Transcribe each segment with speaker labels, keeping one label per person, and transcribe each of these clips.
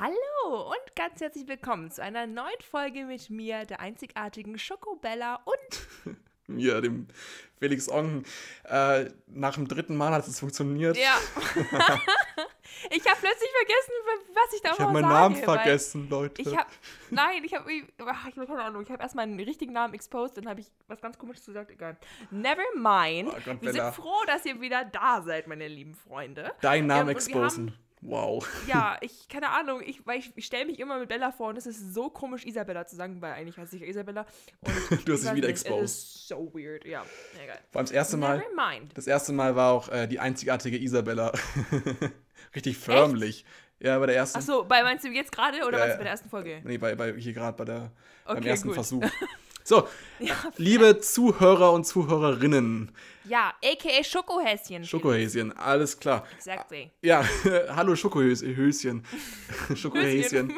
Speaker 1: Hallo und ganz herzlich willkommen zu einer neuen Folge mit mir, der einzigartigen Schokobella und
Speaker 2: mir, dem Felix Ong. Äh, nach dem dritten Mal hat es funktioniert.
Speaker 1: Ja. ich habe plötzlich vergessen, was ich da
Speaker 2: Ich habe meinen Namen vergessen, Leute.
Speaker 1: Ich habe, nein, ich habe, ich habe keine Ahnung, ich habe erst meinen richtigen Namen exposed, dann habe ich was ganz komisches gesagt, egal. Never mind.
Speaker 2: Oh Gott,
Speaker 1: wir
Speaker 2: Bella.
Speaker 1: sind froh, dass ihr wieder da seid, meine lieben Freunde.
Speaker 2: Deinen Namen
Speaker 1: Ähm,
Speaker 2: exposen. Wow.
Speaker 1: Ja, ich, keine Ahnung, ich, weil ich, ich stelle mich immer mit Bella vor und es ist so komisch, Isabella zu sagen, weil eigentlich heißt ich Isabella. Und
Speaker 2: Du hast
Speaker 1: ich
Speaker 2: dich wieder exposed.
Speaker 1: ist so weird, ja. Egal.
Speaker 2: Vor allem das erste Mal. Das erste Mal war auch äh, die einzigartige Isabella. Richtig förmlich. Ja, bei der ersten.
Speaker 1: Achso, bei meinst du jetzt gerade oder
Speaker 2: Ja,
Speaker 1: meinst du bei der ersten Folge?
Speaker 2: Nee, bei, bei hier gerade bei der beim
Speaker 1: Okay,
Speaker 2: ersten
Speaker 1: gut.
Speaker 2: Versuch. So, liebe Zuhörer und Zuhörerinnen,
Speaker 1: Ja, aka Schokohäschen.
Speaker 2: Schokohäschen, alles klar.
Speaker 1: Exactly.
Speaker 2: Ja, hallo Schokohöschen. Schokohäschen.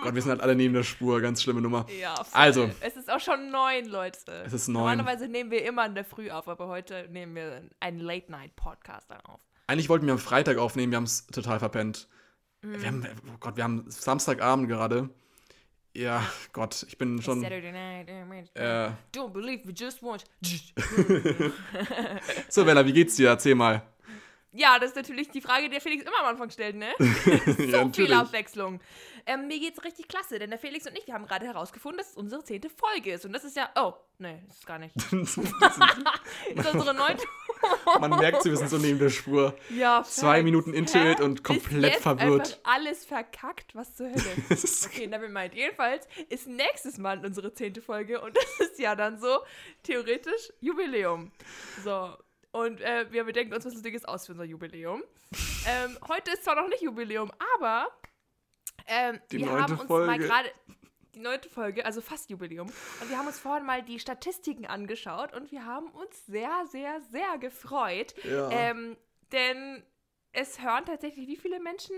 Speaker 2: Gott, wir sind halt alle neben der Spur, ganz schlimme Nummer.
Speaker 1: Ja, voll.
Speaker 2: Also.
Speaker 1: Es ist auch schon neun, Leute.
Speaker 2: Es ist neun.
Speaker 1: Normalerweise nehmen wir immer in der Früh auf, aber heute nehmen wir einen Late-Night-Podcast dann auf.
Speaker 2: Eigentlich wollten wir am Freitag aufnehmen, wir haben es total verpennt.
Speaker 1: Mhm.
Speaker 2: Wir haben, oh Gott, wir haben Samstagabend gerade. Ja, Gott, ich bin schon.
Speaker 1: Night.
Speaker 2: Äh,
Speaker 1: Don't believe we just want.
Speaker 2: so, Bella, wie geht's dir? Erzähl mal.
Speaker 1: Ja, das ist natürlich die Frage, die der Felix immer am Anfang stellt, ne?
Speaker 2: ja,
Speaker 1: so viel Abwechslung. Ähm, mir geht's richtig klasse, denn der Felix und ich, wir haben gerade herausgefunden, dass es unsere zehnte Folge ist. Und das ist ja. Oh, nee, das ist gar nicht. Das ist unsere neunte.
Speaker 2: Man merkt, sie wir sind so neben der Spur.
Speaker 1: Ja,
Speaker 2: Zwei
Speaker 1: facts.
Speaker 2: Minuten into
Speaker 1: Hä?
Speaker 2: it und
Speaker 1: Ist
Speaker 2: komplett
Speaker 1: jetzt
Speaker 2: verwirrt.
Speaker 1: Alles verkackt, was zur Hölle.
Speaker 2: Ist-
Speaker 1: Okay, never mind. Jedenfalls ist nächstes Mal unsere zehnte Folge und das ist ja dann so theoretisch Jubiläum. So. Und äh, wir bedenken uns was Lustiges aus für unser Jubiläum. ähm, heute ist zwar noch nicht Jubiläum, aber ähm, wir haben uns mal
Speaker 2: Folge.
Speaker 1: gerade die neunte Folge, also fast Jubiläum. Und wir haben uns vorhin mal die Statistiken angeschaut und wir haben uns sehr, sehr, sehr gefreut.
Speaker 2: Ja.
Speaker 1: Ähm, denn es hören tatsächlich wie viele Menschen?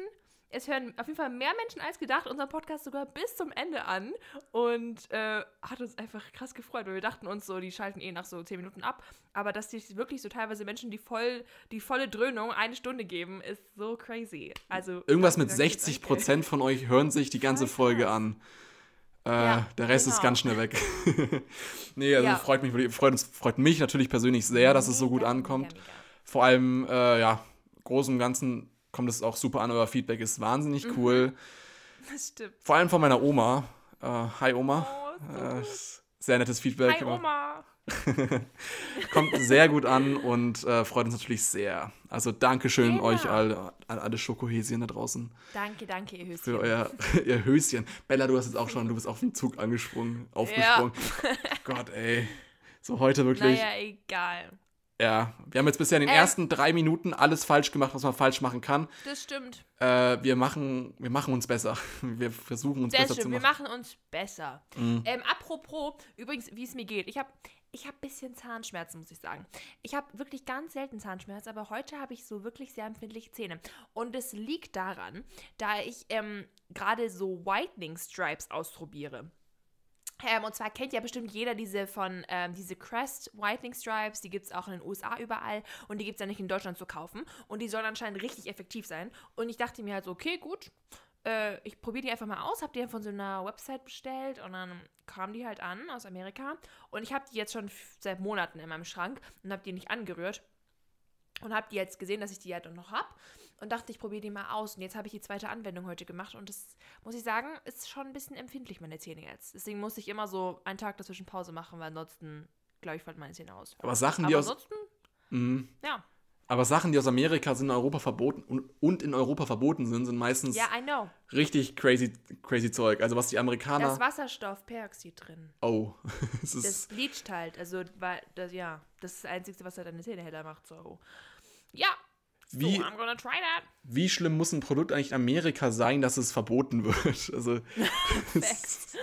Speaker 1: Es hören auf jeden Fall mehr Menschen als gedacht unseren Podcast sogar bis zum Ende an und äh, hat uns einfach krass gefreut, weil wir dachten uns so, die schalten eh nach so 10 Minuten ab, aber dass sich wirklich so teilweise Menschen die voll die volle Dröhnung eine Stunde geben, ist so crazy. Also
Speaker 2: Irgendwas mit
Speaker 1: danke, danke,
Speaker 2: 60
Speaker 1: danke.
Speaker 2: Prozent von euch hören sich die ganze Folge an. Äh,
Speaker 1: Ja,
Speaker 2: der Rest ist
Speaker 1: genau.
Speaker 2: ganz schnell weg. nee, also
Speaker 1: Ja.
Speaker 2: freut mich, freut, uns, freut mich natürlich persönlich sehr, dass es so gut ankommt. Vor allem, äh, ja, groß und ganzen kommt es auch super an. Euer Feedback ist wahnsinnig
Speaker 1: Mhm.
Speaker 2: cool.
Speaker 1: Das stimmt.
Speaker 2: Vor allem von meiner Oma. Äh, hi Oma.
Speaker 1: Oh,
Speaker 2: Äh, sehr nettes Feedback.
Speaker 1: Hi Oma.
Speaker 2: Kommt sehr gut an und äh, freut uns natürlich sehr. Also Dankeschön
Speaker 1: Genau.
Speaker 2: euch all, an alle Schokohäschen da draußen
Speaker 1: Danke, danke, ihr Höschen.
Speaker 2: für euer, ihr Höschen. Bella, du hast jetzt auch schon, du bist auf den Zug angesprungen, aufgesprungen. Gott, ey. So heute wirklich.
Speaker 1: Naja, egal.
Speaker 2: Ja, wir haben jetzt bisher in den
Speaker 1: Ähm.
Speaker 2: ersten drei Minuten alles falsch gemacht, was man falsch machen kann.
Speaker 1: Das stimmt.
Speaker 2: Äh, wir, machen, wir machen uns besser. Wir versuchen uns
Speaker 1: Sehr
Speaker 2: besser
Speaker 1: schön,
Speaker 2: zu
Speaker 1: wir
Speaker 2: machen.
Speaker 1: machen uns besser.
Speaker 2: Mhm.
Speaker 1: Ähm, apropos, übrigens, wie es mir geht. Ich habe ich hab ein bisschen Zahnschmerzen, muss ich sagen. Ich habe wirklich ganz selten Zahnschmerzen, aber heute habe ich so wirklich sehr empfindliche Zähne. Und es liegt daran, da ich ähm, gerade so Whitening Stripes ausprobiere. Ähm, und zwar kennt ja bestimmt jeder diese von, ähm, diese Crest Whitening Stripes, die gibt es auch in den USA überall und die gibt es ja nicht in Deutschland zu kaufen. Und die sollen anscheinend richtig effektiv sein. Und ich dachte mir halt so, okay, gut, äh, ich probiere die einfach mal aus, habe die dann von so einer Website bestellt und dann kamen die halt an aus Amerika. Und ich habe die jetzt schon seit Monaten in meinem Schrank und habe die nicht angerührt. Und habe die jetzt gesehen, dass ich die halt noch habe. Und dachte, ich probiere die mal aus. Und jetzt habe ich die zweite Anwendung heute gemacht. Und das, muss ich sagen, ist schon ein bisschen empfindlich, meine Zähne jetzt. Deswegen muss ich immer so einen Tag dazwischen Pause machen, weil ansonsten, glaube ich, fallen meine Zähne aus.
Speaker 2: Aber Sachen,
Speaker 1: Aber
Speaker 2: die aus,
Speaker 1: ansonsten,
Speaker 2: Mhm.
Speaker 1: ja.
Speaker 2: aber Sachen, die aus Amerika sind in Europa verboten und, in Europa verboten sind, sind meistens
Speaker 1: know.
Speaker 2: richtig crazy, crazy Zeug. Also was die
Speaker 1: Da ist
Speaker 2: Amerikaner.
Speaker 1: Wasserstoffperoxid drin.
Speaker 2: Oh, ist.
Speaker 1: Das bleacht halt. Also, weil, das, ja, das ist das Einzige, was halt deine Zähne heller macht. So. Ja.
Speaker 2: Wie-
Speaker 1: So.
Speaker 2: Wie schlimm muss ein Produkt eigentlich in Amerika sein, dass es verboten wird? Also,
Speaker 1: Facts.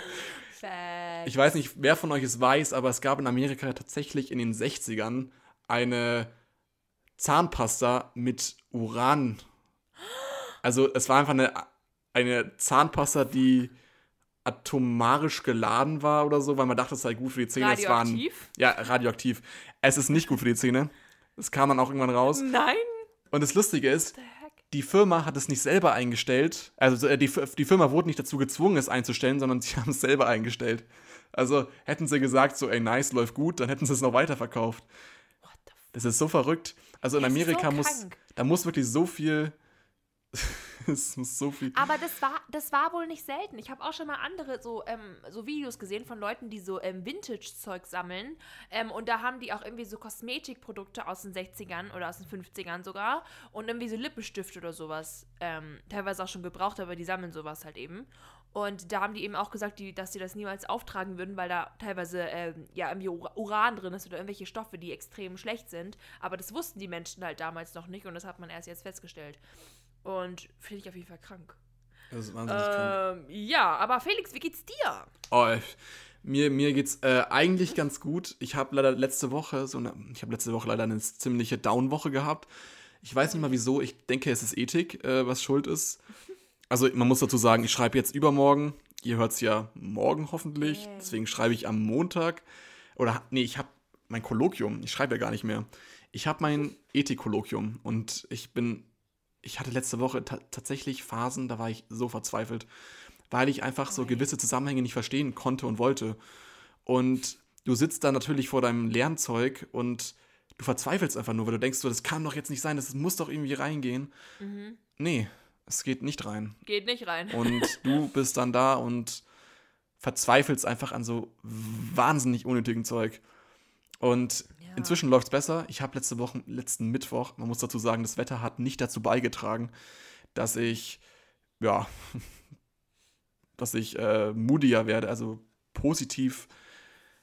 Speaker 1: Facts.
Speaker 2: ich weiß nicht, wer von euch es weiß, aber es gab in Amerika tatsächlich in den 60ern eine Zahnpasta mit Uran. Also, es war einfach eine, eine Zahnpasta, die atomarisch geladen war oder so, weil man dachte, es sei gut für die Zähne. Es waren,
Speaker 1: Radioaktiv?
Speaker 2: ja, radioaktiv. Es ist nicht gut für die Zähne. Das kam dann auch irgendwann raus.
Speaker 1: Nein.
Speaker 2: Und das Lustige ist, die Firma hat es nicht selber eingestellt. Also äh, die, die Firma wurde nicht dazu gezwungen, es einzustellen, sondern sie haben es selber eingestellt. Also hätten sie gesagt, so, ey, nice, läuft gut, dann hätten sie es noch weiterverkauft. Das ist so verrückt. Also in
Speaker 1: ist so
Speaker 2: Amerika muss, da muss wirklich so viel, es muss so viel,
Speaker 1: Aber das war, das war wohl nicht selten. Ich habe auch schon mal andere so, ähm, so Videos gesehen von Leuten, die so ähm, Vintage-Zeug sammeln. Ähm, und da haben die auch irgendwie so Kosmetikprodukte aus den 60ern oder aus den 50ern sogar. Und irgendwie so Lippenstift oder sowas. Ähm, teilweise auch schon gebraucht, aber die sammeln sowas halt eben. Und da haben die eben auch gesagt, die, dass sie das niemals auftragen würden, weil da teilweise ähm, ja irgendwie Ura- Uran drin ist oder irgendwelche Stoffe, die extrem schlecht sind. Aber das wussten die Menschen halt damals noch nicht und das hat man erst jetzt festgestellt. Und finde ich auf jeden Fall krank.
Speaker 2: das ist wahnsinnig krank.
Speaker 1: Ähm, ja, aber Felix, wie geht's dir?
Speaker 2: Oh, mir, mir geht's äh, eigentlich ganz gut. Ich habe leider letzte Woche so eine, ich habe letzte Woche leider eine ziemliche Down-Woche gehabt. Ich weiß nicht mal wieso. Ich denke, es ist Ethik, äh, was schuld ist. Also man muss dazu sagen, ich schreibe jetzt übermorgen. Ihr hört es ja morgen hoffentlich. Deswegen schreibe ich am Montag. Oder nee, ich habe mein Kolloquium. Ich schreibe ja gar nicht mehr. Ich habe mein Ethik-Kolloquium und ich bin, ich hatte letzte Woche ta tatsächlich Phasen, da war ich so verzweifelt, weil ich einfach so gewisse Zusammenhänge nicht verstehen konnte und wollte. Und du sitzt da natürlich vor deinem Lernzeug und du verzweifelst einfach nur, weil du denkst so, das kann doch jetzt nicht sein, das muss doch irgendwie reingehen. Nee, es geht nicht rein.
Speaker 1: Geht nicht rein.
Speaker 2: Und du bist dann da und verzweifelst einfach an so wahnsinnig unnötigen Zeug. Und
Speaker 1: Ja.
Speaker 2: inzwischen läuft es besser. Ich habe letzte Woche, letzten Mittwoch, man muss dazu sagen, das Wetter hat nicht dazu beigetragen, dass ich, ja, dass ich äh, moodiger werde, also positiv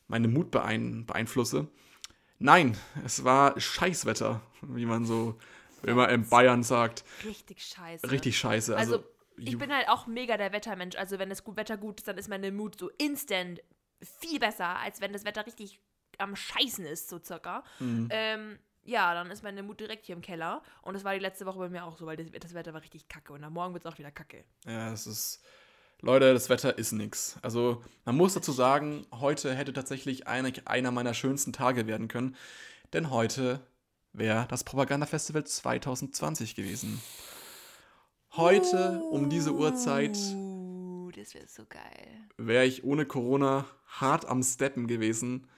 Speaker 2: meine Mut beein beeinflusse. Nein, es war Scheißwetter, wie man so immer in Bayern sagt.
Speaker 1: Richtig scheiße.
Speaker 2: Richtig scheiße. Also,
Speaker 1: Also, ich bin halt auch mega der Wettermensch. Also, wenn das gut Wetter gut ist, dann ist meine Mut so instant viel besser, als wenn das Wetter richtig am Scheißen ist, so circa.
Speaker 2: Mhm.
Speaker 1: Ähm, ja, dann ist meine Mut direkt hier im Keller. Und das war die letzte Woche bei mir auch so, weil das, das Wetter war richtig kacke. Und am Morgen wird es auch wieder kacke.
Speaker 2: Ja, es ist. Leute, das Wetter ist nix. Also, man muss dazu sagen, heute hätte tatsächlich eine, einer meiner schönsten Tage werden können. Denn heute wäre das Propagandafestival 2020 gewesen. Heute, um diese Uhrzeit,
Speaker 1: Uh, das wäre so geil.
Speaker 2: wäre ich ohne Corona hart am Steppen gewesen.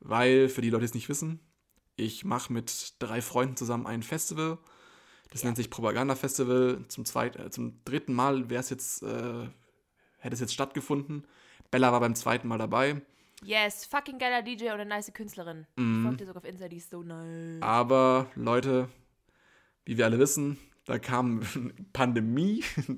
Speaker 2: Weil, für die Leute, die es nicht wissen, ich mache mit drei Freunden zusammen ein Festival. Das
Speaker 1: Ja.
Speaker 2: nennt sich Propaganda-Festival. Zum, zweit, äh, zum dritten Mal wäre es jetzt, äh, hätte es jetzt stattgefunden. Bella war beim zweiten Mal dabei.
Speaker 1: Yes, fucking geiler DJ und eine nice Künstlerin.
Speaker 2: Mhm.
Speaker 1: Ich folge dir sogar auf Insta, die ist so nice.
Speaker 2: Aber Leute, wie wir alle wissen, da kam Pandemie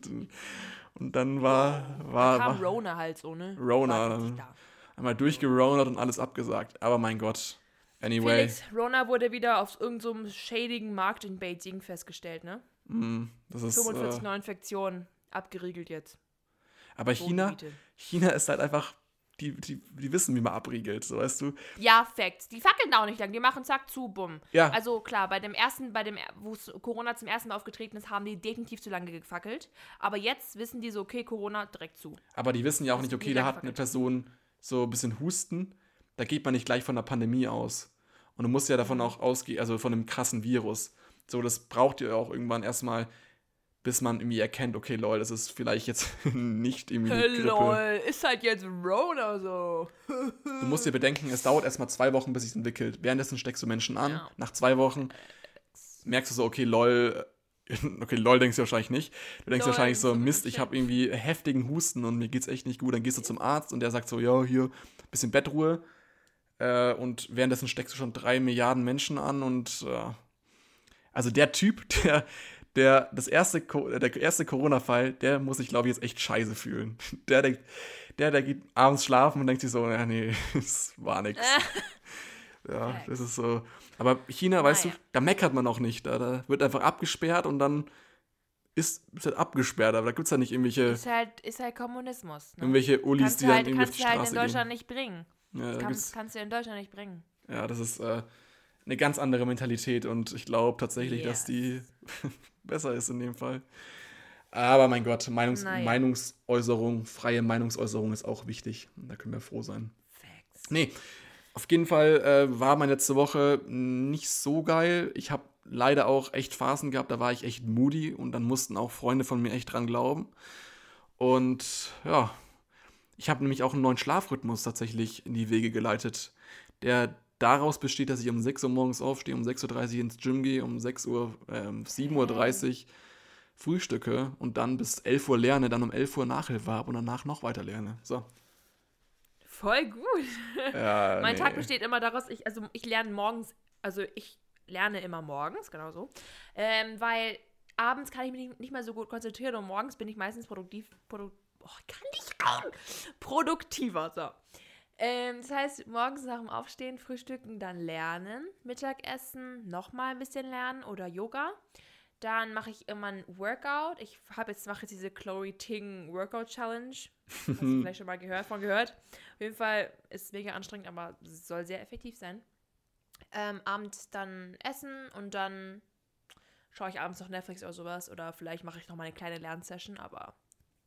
Speaker 2: und dann war, war,
Speaker 1: Kam
Speaker 2: war
Speaker 1: Rona halt so, ne?
Speaker 2: Rona.
Speaker 1: War da.
Speaker 2: Einmal durchgeronert und alles abgesagt. Aber mein Gott, anyway.
Speaker 1: Felix, Rona wurde wieder auf irgendeinem shadigen Marketing-Baiting festgestellt, ne?
Speaker 2: Mm, das ist,
Speaker 1: 45
Speaker 2: äh,
Speaker 1: Neuinfektionen, abgeriegelt jetzt.
Speaker 2: aber
Speaker 1: So
Speaker 2: China,
Speaker 1: Gebiete.
Speaker 2: China ist halt einfach, die, die, die wissen, wie man abriegelt, so weißt du.
Speaker 1: Ja, Facts. Die fackeln da auch nicht lang. Die machen zack zu, bumm.
Speaker 2: Ja.
Speaker 1: Also klar, bei dem ersten, bei dem, wo Corona zum ersten Mal aufgetreten ist, haben die definitiv zu lange gefackelt. Aber jetzt wissen die so, okay, Corona direkt zu.
Speaker 2: Aber die wissen ja auch
Speaker 1: Das
Speaker 2: nicht, okay, da hat eine. Person so ein bisschen Husten, da geht man nicht gleich von der Pandemie aus. Und du musst ja davon
Speaker 1: Mhm.
Speaker 2: auch ausgehen, also von einem krassen Virus. So, das braucht ihr auch irgendwann erstmal, bis man irgendwie erkennt, okay, lol, das ist vielleicht jetzt nicht irgendwie Grippe.
Speaker 1: Lol, ist halt jetzt Rona so.
Speaker 2: Du musst dir bedenken, es dauert erstmal zwei Wochen, bis es entwickelt. Währenddessen steckst du Menschen an.
Speaker 1: Ja.
Speaker 2: Nach zwei Wochen merkst du so, okay, lol. Okay, lol denkst du wahrscheinlich nicht. Du denkst
Speaker 1: Lol,
Speaker 2: wahrscheinlich so, Mist, ich habe irgendwie heftigen Husten und mir geht's echt nicht gut. Dann gehst du zum Arzt und der sagt so, ja, hier, bisschen Bettruhe. Äh, und währenddessen steckst du schon drei Milliarden Menschen an und äh, also der Typ, der, der das erste, der erste Corona-Fall, der muss sich, glaube ich, jetzt echt scheiße fühlen. Der denkt, der, der geht abends schlafen und denkt sich so, ja, nee, es war nix. Ja, das ist so. Aber China, weißt
Speaker 1: Naja.
Speaker 2: du, da meckert man auch nicht. Da, da wird einfach abgesperrt und dann ist, ist halt abgesperrt. Aber da gibt es ja nicht irgendwelche,
Speaker 1: Ist halt, ist halt Kommunismus. Ne?
Speaker 2: irgendwelche Ulis,
Speaker 1: kannst
Speaker 2: die
Speaker 1: du
Speaker 2: dann
Speaker 1: halt,
Speaker 2: irgendwie
Speaker 1: kannst du halt in Deutschland
Speaker 2: gehen.
Speaker 1: nicht bringen.
Speaker 2: Ja, da
Speaker 1: Kannst, kannst du in Deutschland nicht bringen.
Speaker 2: ja, das ist äh, eine ganz andere Mentalität und ich glaube tatsächlich, dass
Speaker 1: Yes.
Speaker 2: die besser ist in dem Fall. Aber mein Gott, Meinungs
Speaker 1: Naja.
Speaker 2: Meinungsäußerung, freie Meinungsäußerung ist auch wichtig. Da können wir froh sein.
Speaker 1: Facts.
Speaker 2: Nee, auf jeden Fall äh, war meine letzte Woche nicht so geil. Ich habe leider auch echt Phasen gehabt, da war ich echt moody und dann mussten auch Freunde von mir echt dran glauben. Und ja, ich habe nämlich auch einen neuen Schlafrhythmus tatsächlich in die Wege geleitet, der daraus besteht, dass ich um 6 Uhr morgens aufstehe, um 6.30 Uhr ins Gym gehe, um 6 Uhr, äh, 7.30 Uhr frühstücke und dann bis 11 Uhr lerne, dann um 11 Uhr Nachhilfe habe und danach noch weiter lerne. So.
Speaker 1: Voll gut.
Speaker 2: Ja,
Speaker 1: mein
Speaker 2: nee.
Speaker 1: Tag besteht immer daraus, ich, also ich lerne morgens, also ich lerne immer morgens, genau so. Ähm, weil abends kann ich mich nicht, nicht mehr so gut konzentrieren und morgens bin ich meistens produktiv, produ oh, kann nicht rein, produktiver, so. Ähm, das heißt, morgens nach dem Aufstehen, Frühstücken, dann lernen, Mittagessen, nochmal ein bisschen lernen oder Yoga. Dann mache ich immer ein Workout. Ich habe jetzt mache jetzt diese Chloe Ting Workout Challenge. Hast du vielleicht schon mal gehört von gehört. Auf jeden Fall ist es mega anstrengend, aber soll sehr effektiv sein. Ähm, abends dann essen und dann schaue ich abends noch Netflix oder sowas. Oder vielleicht mache ich noch mal eine kleine Lernsession, aber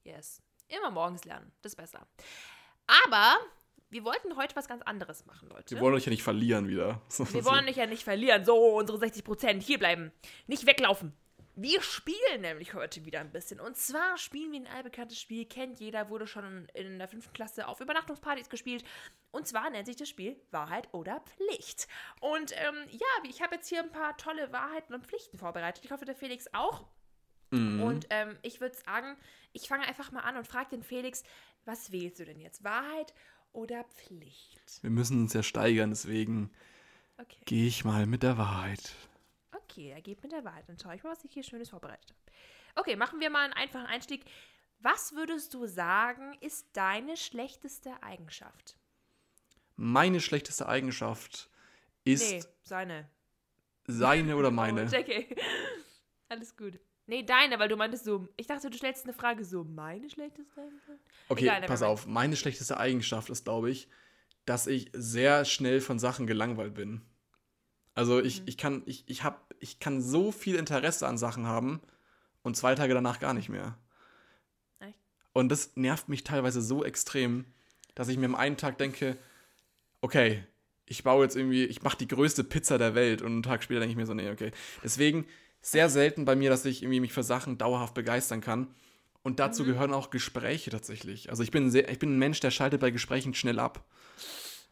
Speaker 1: yes. Immer morgens lernen. Das ist besser. Aber wir wollten heute was ganz anderes machen, Leute.
Speaker 2: Wir wollen euch ja nicht verlieren wieder.
Speaker 1: Wir wollen dich ja nicht verlieren. So, unsere 60 Prozent. Hier bleiben. Nicht weglaufen. Wir spielen nämlich heute wieder ein bisschen. Und zwar spielen wir ein allbekanntes Spiel. Kennt jeder, wurde schon in der fünften Klasse auf Übernachtungspartys gespielt. Und zwar nennt sich das Spiel Wahrheit oder Pflicht. Und ähm, ja, ich habe jetzt hier ein paar tolle Wahrheiten und Pflichten vorbereitet. Ich hoffe, der Felix auch.
Speaker 2: Mhm.
Speaker 1: Und ähm, ich würde sagen, ich fange einfach mal an und frage den Felix, was wählst du denn jetzt? Wahrheit oder Pflicht?
Speaker 2: Wir müssen uns ja steigern, deswegen
Speaker 1: Okay.
Speaker 2: gehe ich mal mit der Wahrheit.
Speaker 1: Okay, er geht mit der Wahrheit. Dann schaue ich mal, was ich hier Schönes vorbereitet habe. Okay, machen wir mal einen einfachen Einstieg. Was würdest du sagen, ist deine schlechteste Eigenschaft?
Speaker 2: Meine schlechteste Eigenschaft ist
Speaker 1: nee, seine.
Speaker 2: seine oder meine.
Speaker 1: Oh, JK. Alles gut. Nee, deine, weil du meintest so, ich dachte, du stellst eine Frage so, meine schlechteste Eigenschaft?
Speaker 2: Okay,
Speaker 1: Egal,
Speaker 2: pass auf. Meine schlechteste Eigenschaft ist, glaube ich, dass ich sehr schnell von Sachen gelangweilt bin. Also ich,
Speaker 1: Mhm.
Speaker 2: ich kann, ich, ich hab, ich kann so viel Interesse an Sachen haben und zwei Tage danach gar nicht mehr.
Speaker 1: Echt?
Speaker 2: Und das nervt mich teilweise so extrem, dass ich mir am einen Tag denke, okay, ich baue jetzt irgendwie, ich mache die größte Pizza der Welt und einen Tag später denke ich mir so, nee, okay. Deswegen sehr selten bei mir, dass ich irgendwie mich für Sachen dauerhaft begeistern kann. Und dazu
Speaker 1: Mhm.
Speaker 2: gehören auch Gespräche tatsächlich. Also ich bin, sehr, ich bin ein Mensch, der schaltet bei Gesprächen schnell ab.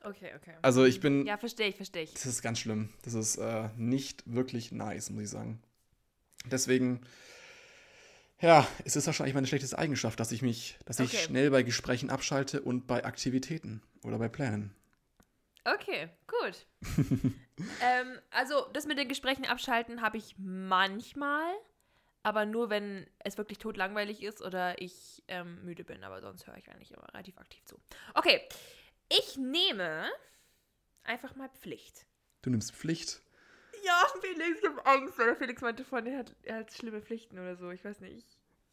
Speaker 1: Okay, okay.
Speaker 2: Also ich bin,
Speaker 1: Ja, verstehe ich, verstehe ich.
Speaker 2: das ist ganz schlimm. Das ist äh, nicht wirklich nice, muss ich sagen. Deswegen, ja, es ist wahrscheinlich meine schlechteste Eigenschaft, dass ich mich, dass ich
Speaker 1: Okay.
Speaker 2: schnell bei Gesprächen abschalte und bei Aktivitäten oder bei Plänen.
Speaker 1: Okay, gut. ähm, also, das mit den Gesprächen abschalten habe ich manchmal, aber nur, wenn es wirklich totlangweilig ist oder ich ähm, müde bin. Aber sonst höre ich eigentlich immer relativ aktiv zu. Okay, ich nehme einfach mal Pflicht.
Speaker 2: Du nimmst Pflicht.
Speaker 1: Ja, Felix, ich habe Angst. Oder Felix meinte vorhin, er hat, er hat schlimme Pflichten oder so. Ich weiß nicht.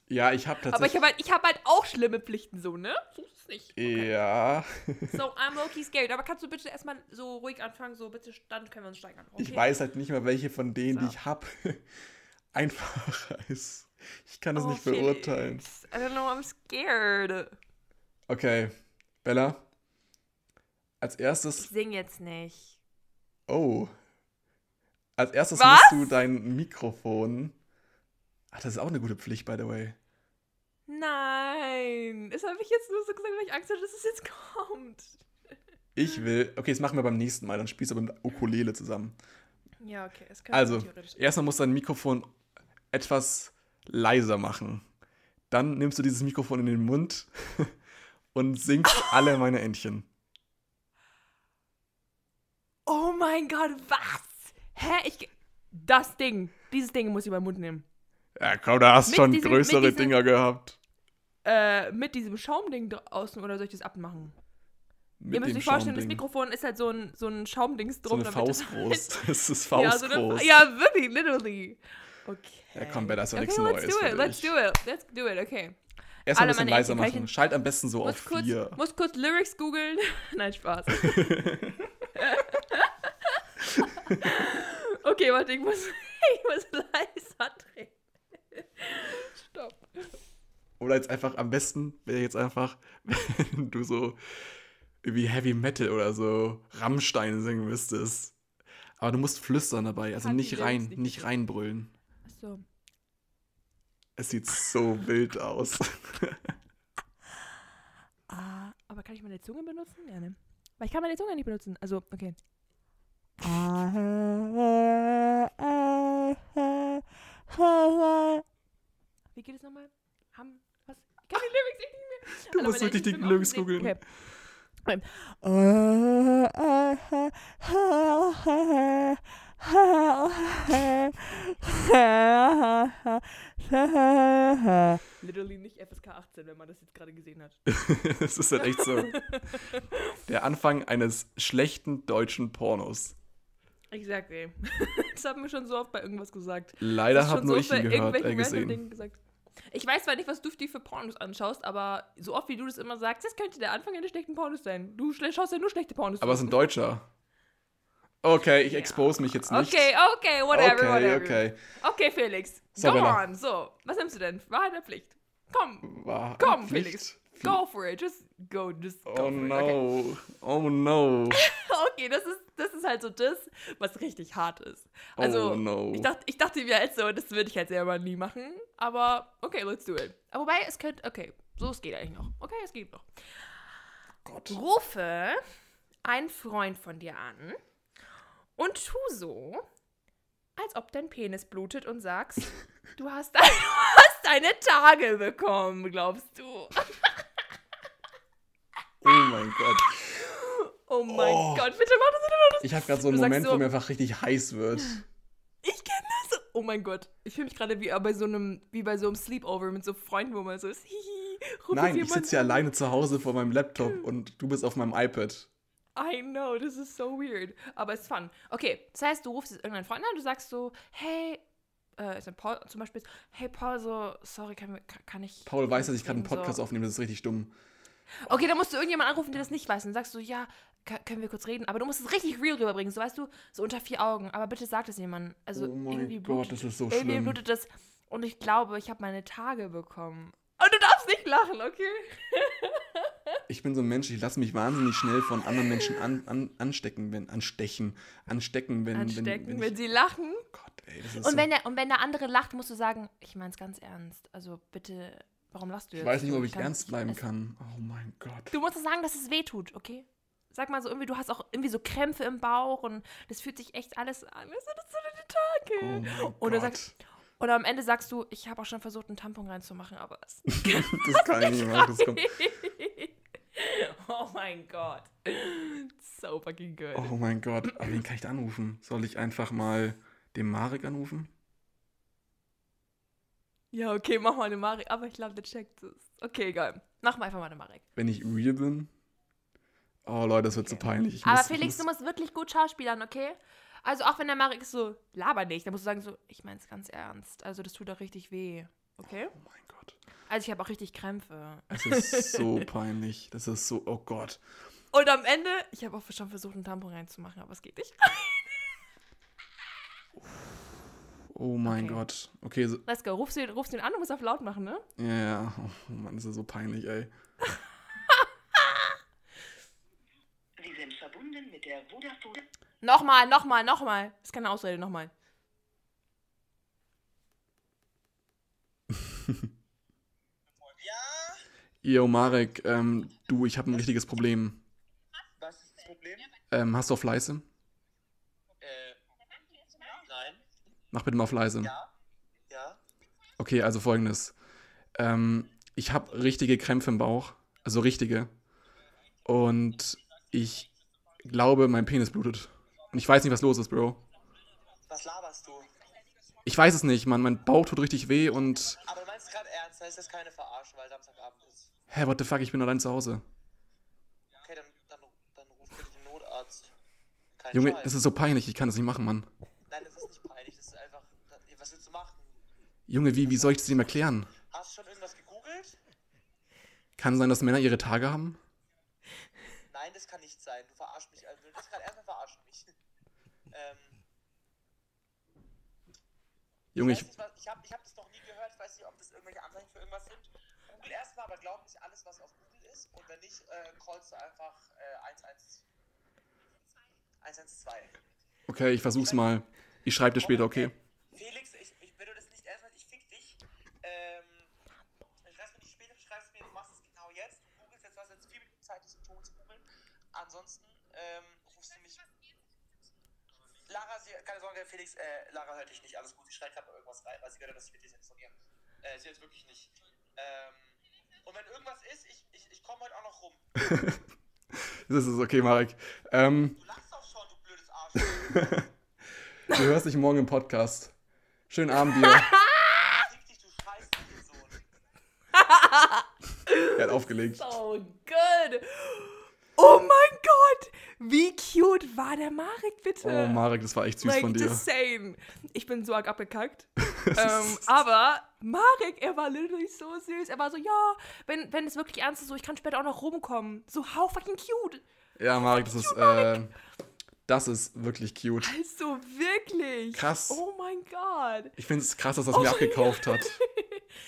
Speaker 2: Ja, ich habe
Speaker 1: Aber ich
Speaker 2: tatsächlich.
Speaker 1: habe halt, ich hab halt auch schlimme Pflichten, so, ne? So ist es nicht. Okay.
Speaker 2: Ja,
Speaker 1: So, I'm low-key scared. Aber kannst du bitte erstmal so ruhig anfangen? So, bitte, dann können wir uns steigern. Okay?
Speaker 2: ich weiß halt nicht mehr, welche von denen, die
Speaker 1: So.
Speaker 2: ich habe, einfacher ist. Ich kann das
Speaker 1: Oh,
Speaker 2: nicht beurteilen.
Speaker 1: Felix. I don't know, I'm scared.
Speaker 2: Okay, Bella. Als
Speaker 1: Ich
Speaker 2: erstes,
Speaker 1: sing jetzt nicht.
Speaker 2: oh. Als erstes
Speaker 1: Was?
Speaker 2: musst du dein Mikrofon. Ach, das ist auch eine gute Pflicht, by the way.
Speaker 1: Nein. Das habe ich jetzt nur so gesagt, weil ich Angst hatte, dass es jetzt kommt.
Speaker 2: Ich will. Okay, das machen wir beim nächsten Mal. Dann spielst du aber mit Ukulele zusammen.
Speaker 1: Ja, okay. Es kann
Speaker 2: Also, erstmal musst du dein Mikrofon etwas leiser machen. Dann nimmst du dieses Mikrofon in den Mund und singst alle meine Entchen.
Speaker 1: Oh mein Gott, was? Hä? Ich. Das Ding. Dieses Ding muss ich beim Mund nehmen.
Speaker 2: Ja, komm, da hast
Speaker 1: Mit
Speaker 2: schon
Speaker 1: diesem-
Speaker 2: größere
Speaker 1: diesem-
Speaker 2: Dinger gehabt.
Speaker 1: Äh, mit diesem Schaumding draußen oder soll ich das abmachen?
Speaker 2: Mit
Speaker 1: Ihr müsst euch vorstellen, das. Mikrofon ist halt so ein, so ein Schaumdings
Speaker 2: So
Speaker 1: drum.
Speaker 2: eine
Speaker 1: damit das
Speaker 2: Faust groß. Das ist
Speaker 1: Ja, so eine,
Speaker 2: faustgroß.
Speaker 1: ja, wirklich, literally. Okay.
Speaker 2: Ja, komm, Bella, ist doch
Speaker 1: okay,
Speaker 2: nichts
Speaker 1: let's
Speaker 2: Neues
Speaker 1: do it, let's do it, let's do it, okay.
Speaker 2: Erstmal ein bisschen leiser machen. Schalt am besten so
Speaker 1: Muss
Speaker 2: auf
Speaker 1: kurz,
Speaker 2: vier.
Speaker 1: muss kurz Lyrics googeln. Nein, Spaß. Okay, warte, ich muss, ich muss leiser drehen. Stopp.
Speaker 2: Oder jetzt einfach am besten wäre jetzt einfach, wenn du so wie Heavy Metal oder so Rammstein singen müsstest. Aber du musst flüstern dabei, also
Speaker 1: Kann
Speaker 2: nicht rein,
Speaker 1: nicht
Speaker 2: nicht reinbrüllen.
Speaker 1: Achso.
Speaker 2: Es sieht so wild aus.
Speaker 1: Ah, aber kann ich meine Zunge benutzen? Ja, ne? Weil ich kann meine Zunge nicht benutzen. Also, okay. Wie geht es nochmal? Ham, was? Ich kann die Lyrics echt nicht mehr.
Speaker 2: Du musst wirklich die Lyrics googeln.
Speaker 1: Okay. Literally nicht FSK 18, wenn man das jetzt gerade gesehen hat.
Speaker 2: das ist halt echt so. Der Anfang eines schlechten deutschen Pornos.
Speaker 1: Exactly. Das haben wir schon so oft bei irgendwas gesagt.
Speaker 2: Leider habe
Speaker 1: schon
Speaker 2: nur
Speaker 1: so
Speaker 2: ich ihn gehört, äh, gesehen.
Speaker 1: Dingen gesagt. Ich weiß zwar nicht, was du dir für Pornos anschaust, aber so oft wie du das immer sagst, das könnte der Anfang eines schlechten Pornos sein. Du schaust ja nur schlechte Pornos.
Speaker 2: Aber es ist ein Deutscher. Okay, ich expose mich jetzt nicht.
Speaker 1: Okay, okay, whatever,
Speaker 2: okay,
Speaker 1: whatever.
Speaker 2: okay.
Speaker 1: Okay, Felix.
Speaker 2: So,
Speaker 1: Go
Speaker 2: Bella.
Speaker 1: on. So, was nimmst du denn? Wahrheit oder Pflicht? Komm,
Speaker 2: War
Speaker 1: komm,
Speaker 2: Pflicht.
Speaker 1: Felix. Go for it. Just go, just go
Speaker 2: Oh
Speaker 1: for it. Okay.
Speaker 2: no. Oh no.
Speaker 1: okay, das ist, das ist halt so das, was richtig hart ist. Also,
Speaker 2: oh no.
Speaker 1: ich, dachte, ich dachte mir halt so, das würde ich halt selber nie machen. Aber okay, let's do it. Aber wobei, es könnte, okay, so, es geht eigentlich noch. Okay, es geht noch.
Speaker 2: Gott.
Speaker 1: Rufe einen Freund von dir an und tu so, als ob dein Penis blutet und sagst, du hast, dein, du hast deine Tage bekommen, glaubst du.
Speaker 2: Oh mein Gott.
Speaker 1: Oh mein
Speaker 2: Oh.
Speaker 1: Gott, bitte mach das, bitte mach das.
Speaker 2: Ich habe gerade so einen
Speaker 1: Du
Speaker 2: Moment,
Speaker 1: so-
Speaker 2: wo mir einfach richtig heiß wird.
Speaker 1: Ich kenne das. Oh mein Gott. Ich fühle mich gerade wie bei so einem, wie bei so einem Sleepover mit so Freunden, wo man so ist. Hihi,
Speaker 2: Nein, ich sitze hier alleine zu Hause vor meinem Laptop und du bist auf meinem iPad.
Speaker 1: I know, this is so weird. Aber es ist fun. Okay, das heißt, du rufst jetzt irgendeinen Freund an, du sagst so, hey, äh, Paul zum Beispiel, hey Paul, so, sorry, kann, kann- ich.
Speaker 2: Paul weiß, dass ich gerade einen Podcast
Speaker 1: so.
Speaker 2: aufnehme, das ist richtig dumm.
Speaker 1: Okay, dann musst du irgendjemanden anrufen, der das nicht weiß. Und sagst du, ja, können wir kurz reden. Aber du musst es richtig real rüberbringen, so weißt du, so unter vier Augen. Aber bitte sag das jemandem. Also
Speaker 2: oh mein
Speaker 1: irgendwie
Speaker 2: Gott,
Speaker 1: blutet,
Speaker 2: das ist so
Speaker 1: irgendwie
Speaker 2: schlimm.
Speaker 1: blutet das. Und ich glaube, ich habe meine Tage bekommen. Und du darfst nicht lachen, okay?
Speaker 2: Ich bin so ein Mensch, ich lasse mich wahnsinnig schnell von anderen Menschen an, an, anstecken, wenn, anstechen, anstecken, wenn,
Speaker 1: Anstecken,
Speaker 2: wenn,
Speaker 1: wenn,
Speaker 2: wenn ich,
Speaker 1: sie lachen.
Speaker 2: Gott, ey, das ist
Speaker 1: Und
Speaker 2: so,
Speaker 1: wenn, der, und wenn der andere lacht, musst du sagen, ich meine es ganz ernst. Also bitte, warum lachst du
Speaker 2: ich
Speaker 1: jetzt?
Speaker 2: weiß nicht, ob ich
Speaker 1: kann-
Speaker 2: ernst bleiben kann. Oh mein Gott.
Speaker 1: Du musst sagen, dass es weh tut, okay? Sag mal so irgendwie, du hast auch irgendwie so Krämpfe im Bauch und das fühlt sich echt alles an. Das sind so deine
Speaker 2: Oh
Speaker 1: Tage.
Speaker 2: mein
Speaker 1: Und er
Speaker 2: Gott.
Speaker 1: sagt- Und am Ende sagst du, ich habe auch schon versucht, einen Tampon reinzumachen, aber es
Speaker 2: das kann ich nicht machen. Das kommt,
Speaker 1: Oh mein Gott. So fucking good.
Speaker 2: oh mein Gott. Aber wen kann ich da anrufen? Soll ich einfach mal den Marek anrufen?
Speaker 1: Ja, okay, mach mal eine Marek. Aber ich glaube, der checkt es. Okay, egal. Mach mal einfach mal eine Marek.
Speaker 2: Wenn ich real bin? Oh Leute, das wird so peinlich. Ich
Speaker 1: Aber
Speaker 2: muss,
Speaker 1: Felix,
Speaker 2: ich
Speaker 1: du
Speaker 2: muss,
Speaker 1: musst wirklich gut schauspielern, okay? Also auch wenn der Marek ist so, laber nicht, dann musst du sagen so, ich mein's ganz ernst. Also das tut doch richtig weh. Okay?
Speaker 2: Oh mein Gott.
Speaker 1: Also ich habe auch richtig Krämpfe.
Speaker 2: Es ist so peinlich. Das ist so, oh Gott.
Speaker 1: Und am Ende, ich habe auch schon versucht, einen Tampon reinzumachen, aber es geht nicht.
Speaker 2: Oh mein
Speaker 1: Okay.
Speaker 2: Gott. Okay, so,
Speaker 1: Let's go. Rufst du, ihn- rufst du ihn an, du musst auf laut machen, ne?
Speaker 2: ja, ja. Oh Mann, das ist so peinlich, ey.
Speaker 3: Sie sind verbunden mit der Vodafone.
Speaker 1: Nochmal, nochmal, nochmal. Das ist keine Ausrede, nochmal.
Speaker 2: Yo, Marek, ähm, du, ich habe ein richtiges Problem.
Speaker 4: Was ist das Problem?
Speaker 2: Ähm, hast du auf leise?
Speaker 4: Äh, nein.
Speaker 2: Mach bitte mal auf leise.
Speaker 4: Ja. Ja.
Speaker 2: Okay, also folgendes. Ähm, ich habe richtige Krämpfe im Bauch. Also richtige. Und ich glaube, mein Penis blutet. Und ich weiß nicht, was los ist, Bro.
Speaker 4: Was laberst du?
Speaker 2: Ich weiß es nicht, Mann. Mein Bauch tut richtig weh und.
Speaker 4: Aber du meinst gerade ernst, da ist das keine Verarsche, weil Samstagabend ist.
Speaker 2: Hä, what the fuck, ich bin allein zu Hause.
Speaker 4: Okay, dann, dann, dann ruf bitte den Notarzt. Kein
Speaker 2: Junge,
Speaker 4: Scheiß.
Speaker 2: das ist so peinlich, ich kann das nicht machen, Mann.
Speaker 4: Nein, das ist nicht peinlich, das ist einfach. Machen?
Speaker 2: Junge, wie, wie soll ich das ihm erklären?
Speaker 4: Hast du schon irgendwas gegoogelt?
Speaker 2: Kann sein, dass Männer ihre Tage haben?
Speaker 4: Nein, das kann nicht sein. Du verarschst mich. Also, du willst gerade erstmal verarschen mich. ähm,
Speaker 2: Junge,
Speaker 4: ich
Speaker 2: ich.
Speaker 4: weiß nicht, was, ich habe ich hab das noch nie gehört. Ich weiß nicht, ob das irgendwelche Anzeichen für irgendwas sind. Google erstmal, aber glaub nicht alles, was auf Google ist. Und wenn nicht, äh, callst du einfach äh, 112. 112.
Speaker 2: Okay, ich versuch's mal. Ich schreibe dir später, okay?
Speaker 4: Felix, ich, ich, wenn du das nicht ernst meinst, ich fick dich. Ähm, schreibst mir nicht später, du schreibst mir, du machst es genau jetzt. Du googelst jetzt, du hast jetzt vier Minuten Zeit, diesen Ton zu googeln. Ansonsten ähm, rufst du mich. Lara, sie, keine Sorge, Felix, äh, Lara hört dich nicht, alles gut. Sie schreit gerade irgendwas rein, weil sie gehört dass ich mit dir telefoniere. Äh, sie hört wirklich nicht. Ähm, und wenn irgendwas ist, ich, ich, ich komme heute auch noch rum.
Speaker 2: Das ist okay, Marek. Ähm,
Speaker 4: Du lachst doch schon, du blödes Arsch.
Speaker 2: du hörst dich morgen im Podcast. Schönen Abend dir. Er hat aufgelegt.
Speaker 1: So good. Oh mein Gott. Wie cute war der Marek, bitte?
Speaker 2: Oh, Marek, das war echt süß
Speaker 1: like,
Speaker 2: von dir.
Speaker 1: just saying. Ich bin so arg abgekackt. ähm, aber Marek, er war literally so süß. Er war so, ja, wenn, wenn es wirklich ernst ist, so, ich kann später auch noch rumkommen. So, how fucking cute.
Speaker 2: Ja, Marek, das ist, äh, das ist wirklich cute.
Speaker 1: Also, wirklich.
Speaker 2: Krass.
Speaker 1: Oh mein Gott.
Speaker 2: Ich finde es krass, dass er es mir abgekauft hat.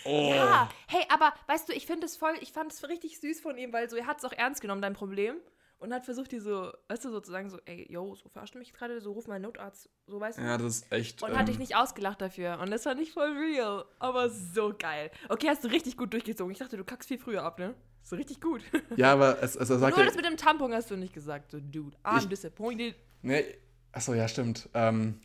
Speaker 2: Oh.
Speaker 1: Ja, hey, aber weißt du, ich finde es voll, ich fand es richtig süß von ihm, weil so, er hat es auch ernst genommen, dein Problem. Und hat versucht, die so, weißt du, sozusagen so, ey, yo, so verarscht du mich gerade, so ruf mal einen Notarzt, so weißt du.
Speaker 2: Ja, das ist echt.
Speaker 1: Und hat dich
Speaker 2: Ähm,
Speaker 1: nicht ausgelacht dafür. Und das fand ich voll real. Aber so geil. Okay, hast du richtig gut durchgezogen. Ich dachte, du kackst viel früher ab, ne? So richtig gut.
Speaker 2: ja, aber es, es, er sagt
Speaker 1: Nur
Speaker 2: ja.
Speaker 1: das mit dem Tampon hast du nicht gesagt. So, dude, I'm
Speaker 2: Ich-
Speaker 1: disappointed.
Speaker 2: Nee, achso, ja, stimmt. Ähm,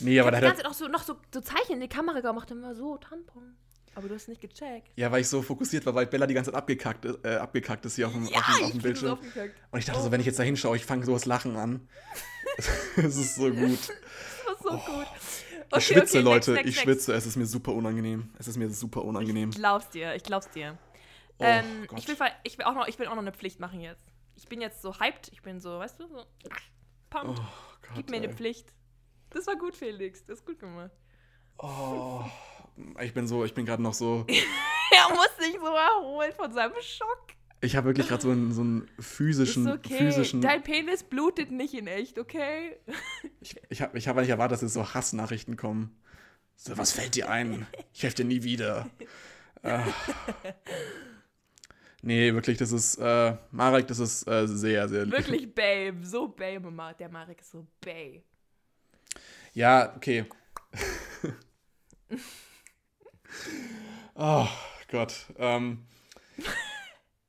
Speaker 2: nee, aber da
Speaker 1: die
Speaker 2: hat
Speaker 1: ganze
Speaker 2: er.
Speaker 1: Zeit auch so, noch so, so Zeichen in die Kamera gemacht. Immer so, Tampon. Aber du hast nicht gecheckt.
Speaker 2: Ja, weil ich so fokussiert war, weil Bella die ganze Zeit abgekackt, ist- äh, abgekackt ist hier auf dem,
Speaker 1: Ja,
Speaker 2: auf dem, auf
Speaker 1: ich
Speaker 2: dem Bildschirm. Und ich dachte
Speaker 1: Oh.
Speaker 2: so, wenn ich jetzt da hinschaue, ich fange so das Lachen an. Es ist so gut.
Speaker 1: Das war so gut.
Speaker 2: Oh. Ich schwitze,
Speaker 1: next,
Speaker 2: Leute.
Speaker 1: next,
Speaker 2: ich
Speaker 1: next.
Speaker 2: schwitze. Es ist mir super unangenehm. Es ist mir super unangenehm.
Speaker 1: Ich glaub's dir, ich glaub's dir.
Speaker 2: Oh,
Speaker 1: ähm, ich, will, ich, will auch noch, ich will auch noch eine Pflicht machen jetzt. Ich bin jetzt so hyped. Ich bin so, weißt du, so pumped.
Speaker 2: Oh Gott,
Speaker 1: Gib mir eine
Speaker 2: ey.
Speaker 1: Pflicht. Das war gut, Felix. Das ist gut gemacht.
Speaker 2: Oh, ich bin so, ich bin gerade noch so.
Speaker 1: Er muss sich so erholen von seinem Schock.
Speaker 2: Ich habe wirklich gerade so einen, so einen physischen,
Speaker 1: ist okay.
Speaker 2: physischen.
Speaker 1: Dein Penis blutet nicht in echt, okay?
Speaker 2: Ich, ich habe ich hab nicht erwartet, dass jetzt so Hassnachrichten kommen. So, was fällt dir ein? Ich helfe dir nie wieder. Ah. Nee, wirklich, das ist, äh, Marek, das ist äh, sehr, sehr lieb.
Speaker 1: Wirklich Babe. So Babe, Ma- der Marek ist so Babe.
Speaker 2: Ja, okay. oh Gott. Ähm,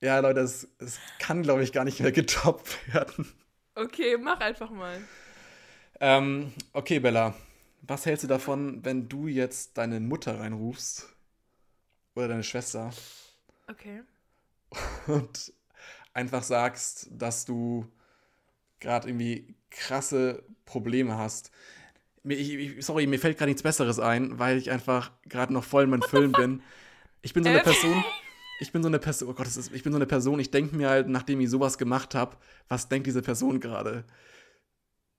Speaker 2: ja, Leute, es, es kann, glaube ich, gar nicht mehr getoppt werden.
Speaker 1: Okay, mach einfach mal.
Speaker 2: Ähm, okay, Bella. Was hältst du davon, wenn du jetzt deine Mutter reinrufst? Oder deine Schwester?
Speaker 1: Okay.
Speaker 2: und einfach sagst, dass du gerade irgendwie krasse Probleme hast. Mir, ich, ich, sorry, mir fällt gerade nichts Besseres ein, weil ich einfach gerade noch voll in meinem Film bin. Ich bin so eine
Speaker 1: Äh?
Speaker 2: Person, ich bin so eine Person, oh Gott, das ist, ich bin so eine Person, ich denke mir halt, nachdem ich sowas gemacht habe, was denkt diese Person gerade?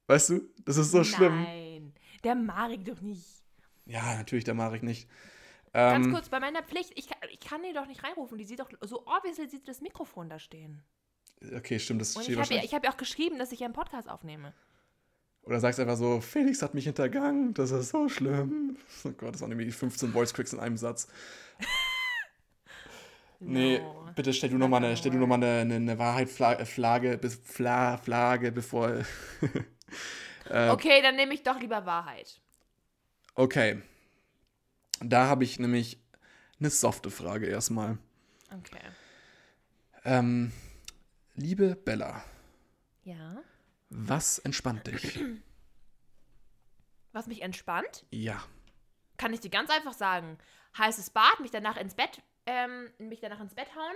Speaker 2: Weißt du? Das ist so schlimm.
Speaker 1: Nein, der Marek doch nicht.
Speaker 2: Ja, natürlich, der Marek nicht.
Speaker 1: Ganz
Speaker 2: Ähm,
Speaker 1: kurz, bei meiner Pflicht, ich kann, ich kann die doch nicht reinrufen. Die sieht doch, so obviously sieht das Mikrofon da stehen.
Speaker 2: okay, stimmt, das
Speaker 1: Und
Speaker 2: steht
Speaker 1: ich habe ja, hab ja auch geschrieben, dass ich einen Podcast aufnehme.
Speaker 2: Oder sagst einfach so, Felix hat mich hintergangen, das ist so schlimm. Oh Gott, das waren irgendwie 15 Voice Cracks in einem Satz. Nee,
Speaker 1: No.
Speaker 2: bitte stell du nochmal eine, stell du noch mal eine, eine, eine Wahrheit, Fla- Flagge, bis, Fla, Flagge, bevor. äh,
Speaker 1: Okay, dann nehme ich doch lieber Wahrheit.
Speaker 2: okay. Da habe ich nämlich eine softe Frage erstmal.
Speaker 1: Okay.
Speaker 2: Ähm, liebe Bella,
Speaker 1: Ja.
Speaker 2: Was entspannt dich?
Speaker 1: Was mich entspannt,
Speaker 2: ja.
Speaker 1: kann ich dir ganz einfach sagen. Heißes Bad, mich danach ins Bett, ähm, mich danach ins Bett hauen,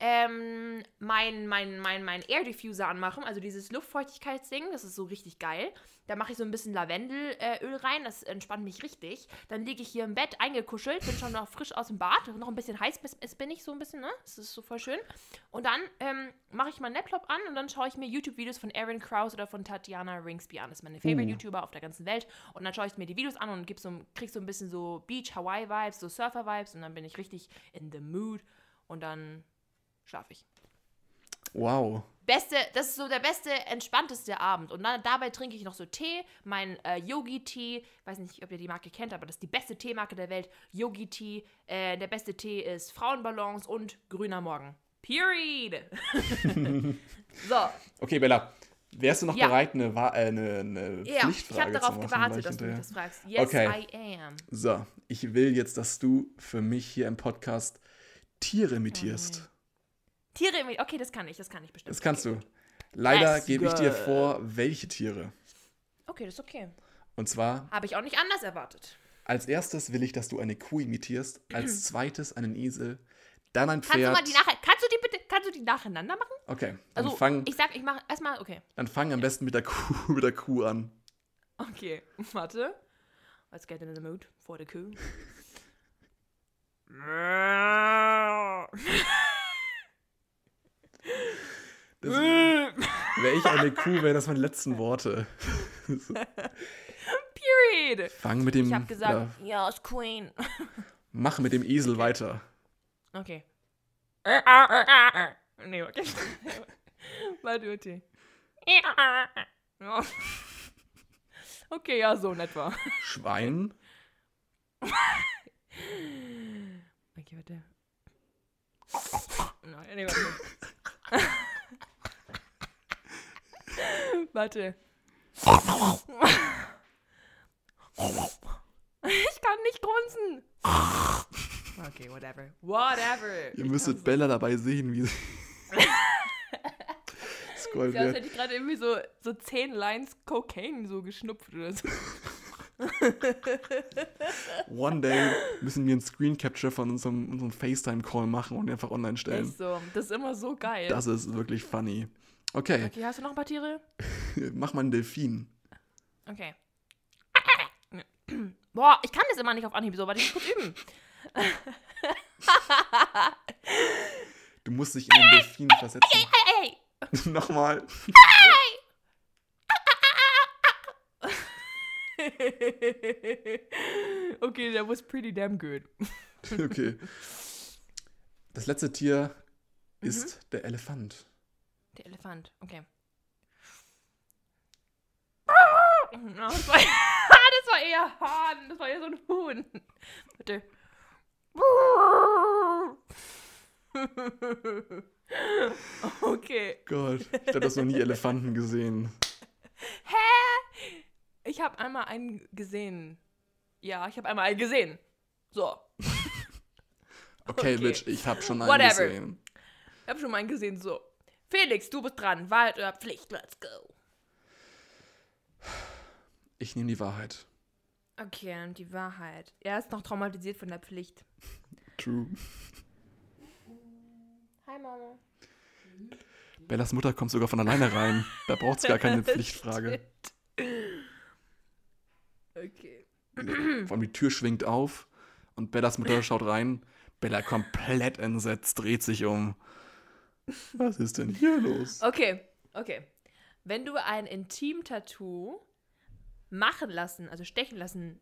Speaker 1: ähm, mein, mein, mein, mein Air Diffuser anmachen, also dieses Luftfeuchtigkeitsding, das ist so richtig geil. Da mache ich so ein bisschen Lavendelöl äh, rein, das entspannt mich richtig. Dann liege ich hier im Bett eingekuschelt, bin schon noch frisch aus dem Bad, noch ein bisschen heiß bin ich so ein bisschen, ne? Das ist so voll schön. Und dann ähm, mache ich meinen Laptop an und dann schaue ich mir YouTube-Videos von Aaron Krause oder von Tatjana Ringsby an. Das ist meine favorite YouTuber auf der ganzen Welt. Und dann schaue ich mir die Videos an und gib so, krieg so ein bisschen so Beach-Hawaii-Vibes, so Surfer-Vibes und dann bin ich richtig in the mood und dann schlafe ich.
Speaker 2: Wow.
Speaker 1: Beste, das ist so der beste, entspannteste Abend. Und dann, dabei trinke ich noch so Tee, mein äh, Yogi-Tee. Weiß nicht, ob ihr die Marke kennt, aber das ist die beste Teemarke der Welt. Yogi-Tee. Äh, der beste Tee ist Frauenballons und grüner Morgen. Period. so,
Speaker 2: Okay, Bella. Wärst du noch
Speaker 1: Ja.
Speaker 2: bereit, eine, äh, eine, eine
Speaker 1: Ja, ich
Speaker 2: Pflichtfrage
Speaker 1: habe darauf gewartet, dass du mich das fragst. Yes,
Speaker 2: Okay.
Speaker 1: I am.
Speaker 2: So, ich will jetzt, dass du für mich hier im Podcast Tiere imitierst.
Speaker 1: Tiere, im- okay, das kann ich, das kann ich bestimmt.
Speaker 2: Das kannst du. Leider
Speaker 1: Let's
Speaker 2: gebe ich dir vor, welche Tiere.
Speaker 1: Okay, das ist okay.
Speaker 2: Und zwar,
Speaker 1: Habe ich auch nicht anders erwartet.
Speaker 2: als erstes will ich, dass du eine Kuh imitierst, als zweites einen Esel, dann ein
Speaker 1: Kannst du
Speaker 2: Pferd.
Speaker 1: mal die nachher, kannst du die bitte, kannst du die nacheinander machen?
Speaker 2: okay,
Speaker 1: Also,
Speaker 2: fang,
Speaker 1: ich sag, ich mache erstmal, okay.
Speaker 2: dann fang am besten mit der Kuh, mit der Kuh an.
Speaker 1: Okay, warte. Let's get in the mood for the coup.
Speaker 2: Wäre ich eine Kuh, wären das meine letzten Worte.
Speaker 1: Period.
Speaker 2: Fang mit dem.
Speaker 1: Ich habe gesagt,
Speaker 2: ja,
Speaker 1: yes, Queen.
Speaker 2: mach mit dem Esel weiter.
Speaker 1: Okay. Nee, okay. Warte. Ja. Okay, ja, so in etwa.
Speaker 2: Schwein.
Speaker 1: Okay, warte. Nein, nee, warte. warte. Ich kann nicht grunzen. Okay, whatever. Whatever.
Speaker 2: Ihr
Speaker 1: Ich
Speaker 2: müsstet Bella dabei sehen, wie sie. Scroll.
Speaker 1: Ja, als hätte ich gerade irgendwie so, so 10 Lines Cocaine so geschnupft oder so.
Speaker 2: One day müssen wir einen Screen Capture von unserem, unserem FaceTime-Call machen und einfach online stellen.
Speaker 1: Echt so. Das ist immer so geil.
Speaker 2: Das ist wirklich funny. Okay,
Speaker 1: okay, hast du noch ein paar Tiere?
Speaker 2: mach mal einen Delfin.
Speaker 1: Okay. Boah, ich kann das immer nicht auf Anhieb so, warte, ich muss kurz üben.
Speaker 2: Du musst dich in den Delfin versetzen. Nochmal.
Speaker 1: hey. okay, that was pretty damn good.
Speaker 2: Okay. Das letzte Tier
Speaker 1: Mhm.
Speaker 2: ist der Elefant.
Speaker 1: Der Elefant, okay. Ah, Das war, das war eher Hahn, das war eher so ein Huhn. Warte. Okay.
Speaker 2: Gott, ich habe das noch nie Elefanten gesehen.
Speaker 1: Ich habe einmal einen gesehen. Ja, ich habe einmal einen gesehen. So.
Speaker 2: Okay,
Speaker 1: Okay.
Speaker 2: Bitch, ich habe schon einen
Speaker 1: Whatever.
Speaker 2: gesehen.
Speaker 1: Ich habe schon mal einen gesehen. So. Felix, du bist dran. Wahrheit oder Pflicht? Let's go.
Speaker 2: Ich nehme die Wahrheit.
Speaker 1: Okay, und die Wahrheit. Er ist noch traumatisiert von der Pflicht.
Speaker 2: True.
Speaker 1: Hi, Mama.
Speaker 2: Bellas Mutter kommt sogar von alleine rein. Da braucht es gar keine Pflichtfrage.
Speaker 1: Okay.
Speaker 2: Vor allem die Tür schwingt auf und Bellas Mutter schaut rein. Bella komplett entsetzt, dreht sich um. Was ist denn hier los?
Speaker 1: Okay, okay. Wenn du ein Intim-Tattoo machen lassen, also stechen lassen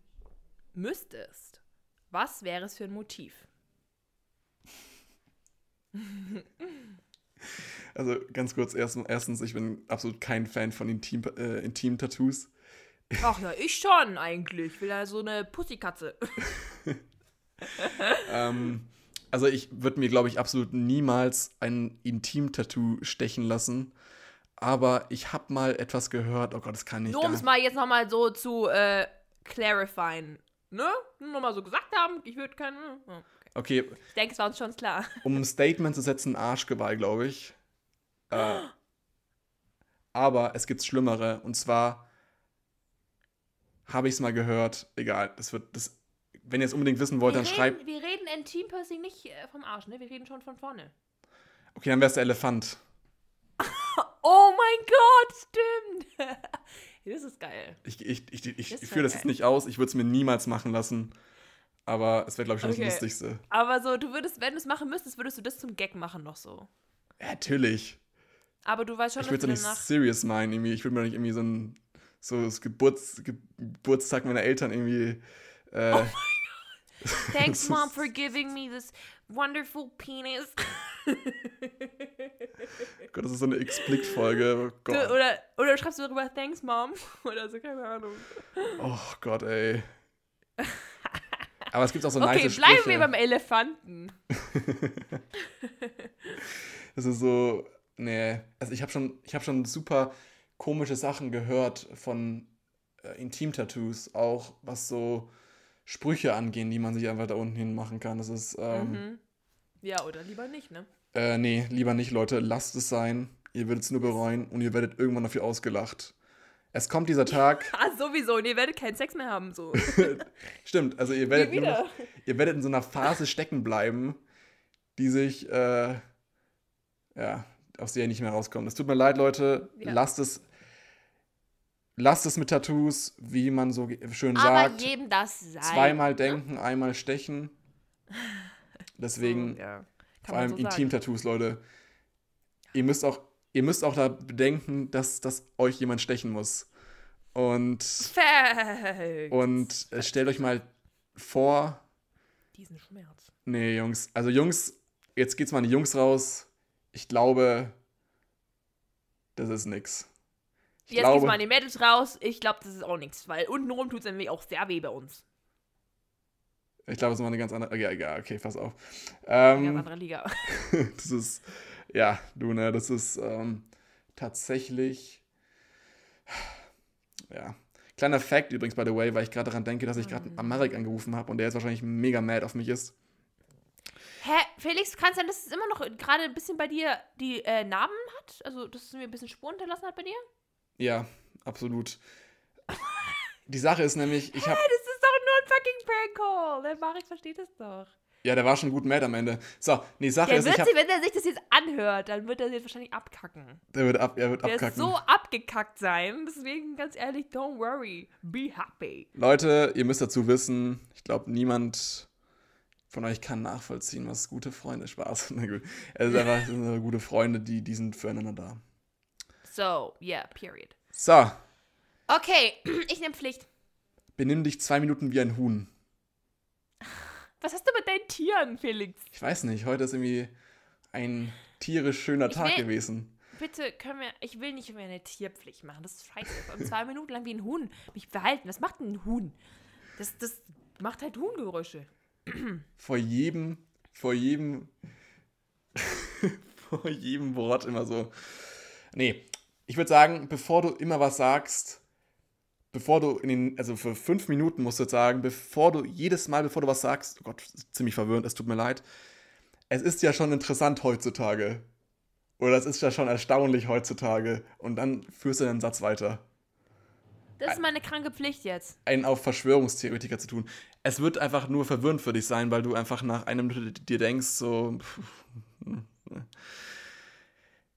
Speaker 1: müsstest, was wäre es für ein Motiv?
Speaker 2: Also ganz kurz, erst, erstens, ich bin absolut kein Fan von Intim, äh, Intim-Tattoos.
Speaker 1: Ach ja, ich schon eigentlich. Ich will ja so eine Pussykatze.
Speaker 2: Ähm, also ich würde mir, glaube ich, absolut niemals ein Intim-Tattoo stechen lassen. Aber ich habe mal etwas gehört. Oh Gott, das kann ich
Speaker 1: Nur
Speaker 2: gar
Speaker 1: um es mal jetzt nochmal so zu äh, clarifyen. Ne? Nur nochmal so gesagt haben, ich würde keine. Oh, okay.
Speaker 2: Okay,
Speaker 1: Ich denke, es war uns schon klar.
Speaker 2: um ein Statement zu setzen, Arschgeweih, glaube ich. Äh, aber es gibt Schlimmere. Und zwar habe ich es mal gehört. Egal, das wird. Das, wenn ihr es unbedingt wissen wollt,
Speaker 1: wir,
Speaker 2: dann
Speaker 1: reden,
Speaker 2: schreibt.
Speaker 1: wir reden Intim-Piercing nicht äh, vom Arsch, ne? Wir reden schon von vorne.
Speaker 2: Okay, dann wäre es der Elefant.
Speaker 1: Oh mein Gott, stimmt. das ist geil.
Speaker 2: Ich, ich, ich, ich, ich führe das jetzt nicht aus. Ich würde es mir niemals machen lassen. Aber es wäre, glaube ich, schon
Speaker 1: Okay.
Speaker 2: das Lustigste.
Speaker 1: Aber so, du würdest, wenn du es machen müsstest, würdest du das zum Gag machen noch so.
Speaker 2: Ja, natürlich.
Speaker 1: Aber du weißt schon,
Speaker 2: Ich würde es nicht serious meinen. Irgendwie. Ich würde mir nicht irgendwie so ein so das Geburts, Geburtstag meiner Eltern irgendwie. Äh,
Speaker 1: Oh Thanks, Mom, for giving me this wonderful penis.
Speaker 2: Gott, das ist so eine X-Blick-Folge. Oh
Speaker 1: oder, oder schreibst du darüber Thanks, Mom? Oder so, keine Ahnung.
Speaker 2: Oh Gott, ey. Aber es gibt auch so
Speaker 1: Okay,
Speaker 2: nice
Speaker 1: bleiben
Speaker 2: Sprüche.
Speaker 1: wir beim Elefanten.
Speaker 2: Das ist so, nee, also ich habe schon, ich habe schon super komische Sachen gehört von äh, Intim-Tattoos, auch was so Sprüche angehen, die man sich einfach da unten hin machen kann. Das ist, ähm,
Speaker 1: Mhm. Ja, oder lieber nicht, ne?
Speaker 2: äh, nee, lieber nicht, Leute, lasst es sein. Ihr werdet es nur bereuen und ihr werdet irgendwann dafür ausgelacht. Es kommt dieser Tag,
Speaker 1: Ah, sowieso. Und ihr werdet keinen Sex mehr haben, so.
Speaker 2: stimmt, also ihr werdet, noch, ihr werdet in so einer Phase stecken bleiben, die sich, äh, ja, aus der ihr nicht mehr rauskommt. Es tut mir leid, Leute,
Speaker 1: Ja.
Speaker 2: lasst es, lasst es mit Tattoos, wie man so schön
Speaker 1: Aber
Speaker 2: sagt,
Speaker 1: jedem das sein.
Speaker 2: zweimal denken, einmal stechen. Deswegen,
Speaker 1: So, ja.
Speaker 2: Vor allem
Speaker 1: so.
Speaker 2: Intim-Tattoos, Leute. Ihr müsst auch, ihr müsst auch da bedenken, dass, dass euch jemand stechen muss. Und, und äh, stellt euch mal vor,
Speaker 1: Diesen Schmerz.
Speaker 2: nee, Jungs, also Jungs, jetzt geht's mal an die Jungs raus. Ich glaube, das ist nix. Ich
Speaker 1: Jetzt
Speaker 2: glaube,
Speaker 1: mal an die Mädels raus. Ich glaube, das ist auch nichts, weil untenrum tut es nämlich auch sehr weh bei uns.
Speaker 2: ich glaube, es ist mal eine ganz andere, ja, egal, okay, pass auf.
Speaker 1: In
Speaker 2: Ähm,
Speaker 1: einer anderen Liga.
Speaker 2: das ist, ja, du, ne, das ist ähm, tatsächlich, ja. Kleiner Fact übrigens, by the way, weil ich gerade daran denke, dass ich gerade
Speaker 1: Mhm.
Speaker 2: Marek angerufen habe und der jetzt wahrscheinlich mega mad auf mich ist.
Speaker 1: Hä, Felix, kann es sein, dass es immer noch gerade ein bisschen bei dir die äh, Narben hat? Also, dass es mir ein bisschen Spuren hinterlassen hat bei dir?
Speaker 2: Ja, absolut. Die Sache ist nämlich, ich habe,
Speaker 1: Das ist doch nur ein fucking Prank Call. Der Marek versteht es doch.
Speaker 2: ja, der war schon gut mad am Ende. So, nee, Sache
Speaker 1: Der
Speaker 2: ist,
Speaker 1: wird
Speaker 2: ich
Speaker 1: sich,
Speaker 2: habe,
Speaker 1: wenn er sich das jetzt anhört, dann wird er jetzt wahrscheinlich abkacken.
Speaker 2: der wird, ab, er wird
Speaker 1: Der
Speaker 2: abkacken.
Speaker 1: ist so abgekackt sein. Deswegen, ganz ehrlich, don't worry. Be happy.
Speaker 2: Leute, ihr müsst dazu wissen, ich glaube, niemand von euch kann nachvollziehen, was gute Freunde Spaß. Na gut. Es ist einfach sind gute Freunde, die, die sind füreinander da.
Speaker 1: So, yeah, period.
Speaker 2: So,
Speaker 1: Okay, ich nehme Pflicht.
Speaker 2: benimm dich zwei Minuten wie ein Huhn.
Speaker 1: Was hast du mit deinen Tieren, Felix?
Speaker 2: Ich weiß nicht, heute ist irgendwie ein tierisch schöner
Speaker 1: Ich
Speaker 2: Tag
Speaker 1: will-
Speaker 2: gewesen.
Speaker 1: Bitte können wir. Ich will nicht mehr eine Tierpflicht machen. Das ist scheiße. Allem zwei Minuten lang wie ein Huhn mich verhalten. Was macht denn ein Huhn? Das, das macht halt Huhngeräusche.
Speaker 2: Vor jedem, vor jedem, vor jedem Wort immer so. Nee, ich würde sagen, bevor du immer was sagst, bevor du in den, also für fünf Minuten musst du jetzt sagen, bevor du jedes Mal, bevor du was sagst, oh Gott, ziemlich verwirrend, es tut mir leid. Es ist ja schon interessant heutzutage. Oder es ist ja schon erstaunlich heutzutage. Und dann führst du den Satz weiter.
Speaker 1: Das ist meine kranke Pflicht jetzt.
Speaker 2: einen auf Verschwörungstheoretiker zu tun. Es wird einfach nur verwirrend für dich sein, weil du einfach nach einer Minute dir denkst, so.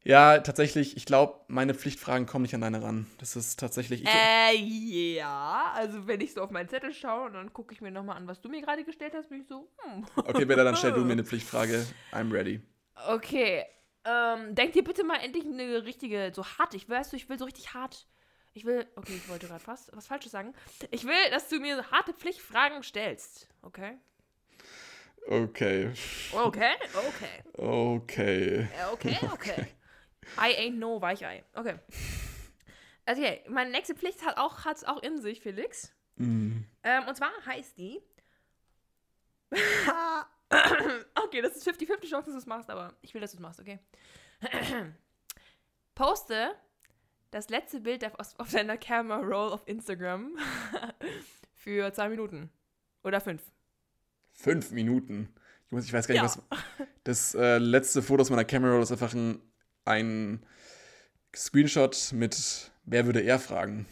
Speaker 2: Ja, tatsächlich, ich glaube, meine Pflichtfragen kommen nicht an deine ran. Das ist tatsächlich. Ich,
Speaker 1: Äh, ja. Also, wenn ich so auf meinen Zettel schaue und dann gucke ich mir nochmal an, was du mir gerade gestellt hast, bin ich so, hm.
Speaker 2: okay, Bella, dann stell du mir eine Pflichtfrage. I'm ready.
Speaker 1: Okay. Ähm, denk dir bitte mal endlich eine richtige, so hart. Ich weißt du, ich will so richtig hart. Ich will, okay, ich wollte gerade fast was Falsches sagen. Ich will, dass du mir harte Pflichtfragen stellst. Okay?
Speaker 2: Okay.
Speaker 1: Okay, okay.
Speaker 2: Okay.
Speaker 1: Äh, Okay, okay. I ain't no Weichei. Okay. Also, okay, meine nächste Pflicht hat auch, hat's auch in sich, Felix.
Speaker 2: Mm.
Speaker 1: Ähm, und zwar heißt die. okay, das ist 50-50 Chance, dass du es machst, aber ich will, dass du es machst, okay? Poste das letzte Bild auf, auf deiner Camera Roll auf Instagram für zwei Minuten. Oder fünf.
Speaker 2: Fünf Minuten. Ich, muss, ich weiß gar nicht,
Speaker 1: Ja.
Speaker 2: was. Das äh, letzte Foto aus meiner Kamera ist einfach ein, ein Screenshot mit Wer würde er fragen?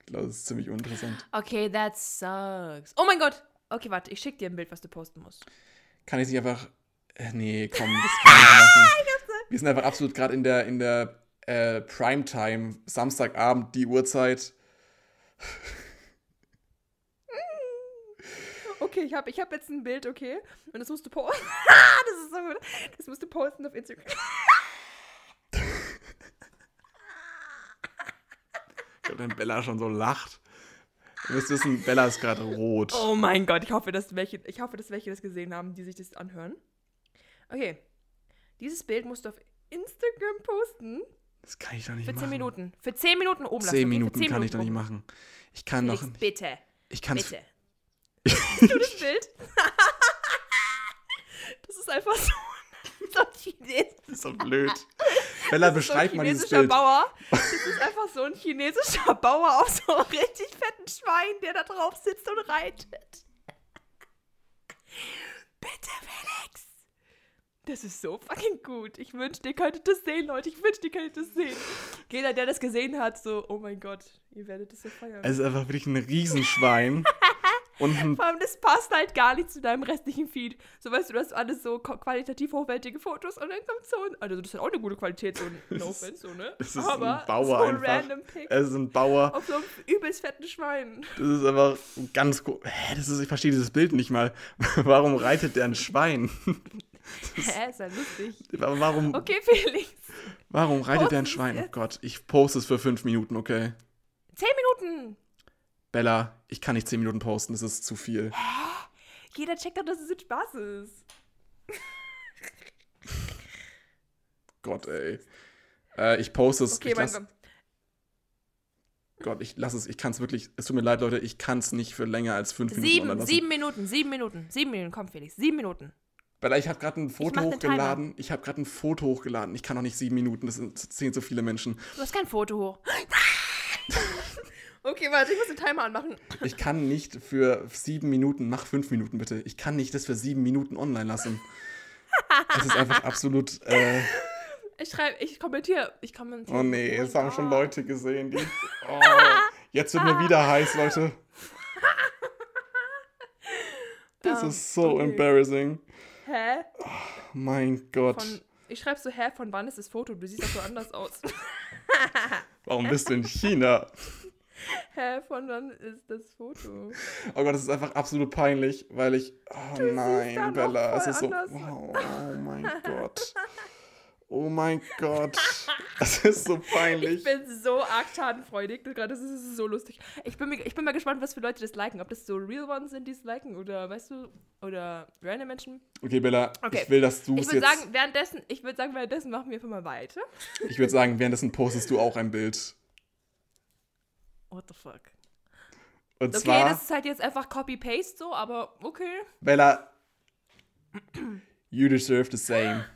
Speaker 2: Ich glaube, das ist ziemlich uninteressant.
Speaker 1: Okay, that sucks. Oh mein Gott! Okay, warte, ich schick dir ein Bild, was du posten musst.
Speaker 2: Kann ich nicht einfach. Äh, nee, komm, das kann ich nicht machen. Wir sind einfach absolut gerade in der, in der äh, Primetime, Samstagabend, die Uhrzeit.
Speaker 1: Okay, ich habe ich hab jetzt ein Bild, okay? Und das musst du posten. das ist so gut. Das musst du posten auf Instagram.
Speaker 2: Ich glaube, wenn Bella schon so lacht. Ihr müsst wissen, Bella ist gerade rot.
Speaker 1: Oh mein Gott, ich hoffe, dass welche, ich hoffe, dass welche das gesehen haben, die sich das anhören. Okay. Dieses Bild musst du auf Instagram posten.
Speaker 2: Das kann ich doch nicht
Speaker 1: Für
Speaker 2: machen.
Speaker 1: 10 Minuten. Für 10 Minuten oben lassen.
Speaker 2: Zehn
Speaker 1: okay? Für
Speaker 2: Minuten
Speaker 1: 10
Speaker 2: kann ich doch nicht
Speaker 1: Minuten
Speaker 2: machen. Ich kann
Speaker 1: oben.
Speaker 2: doch.
Speaker 1: Felix, bitte.
Speaker 2: Ich kann.
Speaker 1: Bitte. Siehst du das Bild? das ist einfach so. so cheesy.
Speaker 2: Das ist so blöd. Bella,
Speaker 1: ist so ein
Speaker 2: mal dieses Bild.
Speaker 1: Bauer. Das ist einfach so ein chinesischer Bauer auf so einem richtig fetten Schwein, der da drauf sitzt und reitet. Bitte, Felix. Das ist so fucking gut. Ich wünschte, ihr könntet das sehen, Leute. Ich wünschte, ihr könntet das sehen. Jeder, der das gesehen hat, so, oh mein Gott, ihr werdet das so feiern.
Speaker 2: Es ist einfach wirklich ein Riesenschwein. und
Speaker 1: Vor allem, das passt halt gar nicht zu deinem restlichen Feed. So, weißt du, du hast alles so qualitativ hochwertige Fotos und dann kommt so ein, also das ist halt auch eine gute Qualität, so ein No Offense, so, ne?
Speaker 2: es ist
Speaker 1: Aber
Speaker 2: ein Bauer
Speaker 1: so ein
Speaker 2: einfach.
Speaker 1: random Pick
Speaker 2: Es ist ein Bauer.
Speaker 1: auf so einem übelst fetten Schwein.
Speaker 2: Das ist einfach ganz Hä, das ist, ich verstehe dieses Bild nicht mal. Warum reitet der ein Schwein?
Speaker 1: Hä, ist ja lustig.
Speaker 2: Warum,
Speaker 1: Okay, Felix.
Speaker 2: warum reitet der ein Schwein? Oh. Gott, ich poste es für fünf Minuten, okay?
Speaker 1: Zehn Minuten.
Speaker 2: Bella, ich kann nicht zehn Minuten posten, das ist zu viel.
Speaker 1: Jeder checkt doch, dass es ein Spaß ist.
Speaker 2: Gott, ey. Äh, ich poste es.
Speaker 1: Okay,
Speaker 2: ich lass,
Speaker 1: Gott.
Speaker 2: Ich lasse es. Ich kann es wirklich. Es tut mir leid, Leute. Ich kann es nicht für länger als fünf Minuten online
Speaker 1: Sieben, sieben Minuten, sieben Minuten, sieben Minuten, komm, Felix, sieben Minuten.
Speaker 2: Bella, ich habe gerade ein Foto
Speaker 1: Timer.
Speaker 2: hochgeladen. Ich habe gerade ein Foto hochgeladen. Ich kann noch nicht sieben Minuten. Das sind, sehen so viele Menschen.
Speaker 1: Du hast kein Foto hoch. okay, warte, ich muss den Timer anmachen.
Speaker 2: Ich kann nicht für sieben Minuten, mach fünf Minuten bitte. Ich kann nicht das für sieben Minuten online lassen. Das ist einfach absolut. Äh,
Speaker 1: Ich schreibe, ich kommentiere, ich kommentiere.
Speaker 2: oh nee, es haben schon
Speaker 1: Gott.
Speaker 2: Leute gesehen, die. Oh, jetzt wird mir wieder heiß, Leute. Das
Speaker 1: Ähm,
Speaker 2: ist so
Speaker 1: okay.
Speaker 2: embarrassing.
Speaker 1: Hä?
Speaker 2: Mein Gott.
Speaker 1: Von, ich schreibe so, hä, von wann ist das Foto? Du siehst doch so anders aus.
Speaker 2: Warum bist du in China?
Speaker 1: hä, von wann ist das Foto?
Speaker 2: Oh Gott, das ist einfach absolut peinlich, weil ich. Oh nein,
Speaker 1: da noch
Speaker 2: Bella, es ist so. Oh, oh mein Gott. Oh mein Gott. Es ist so peinlich.
Speaker 1: Ich bin so arg schadenfreudig. Gerade das ist so lustig. Ich bin, ich bin mal gespannt, was für Leute das liken. Ob das so Real Ones sind, die es liken oder, weißt du, oder random Menschen.
Speaker 2: Okay, Bella,
Speaker 1: Okay.
Speaker 2: ich will, dass du
Speaker 1: Ich
Speaker 2: es
Speaker 1: würde
Speaker 2: jetzt.
Speaker 1: sagen, währenddessen, ich würde sagen, währenddessen machen wir einfach mal weiter.
Speaker 2: Ich würde sagen, währenddessen postest du auch ein Bild.
Speaker 1: What the fuck?
Speaker 2: Und
Speaker 1: Okay,
Speaker 2: zwar,
Speaker 1: das ist halt jetzt einfach Copy-Paste so, aber okay.
Speaker 2: Bella, you deserve the same.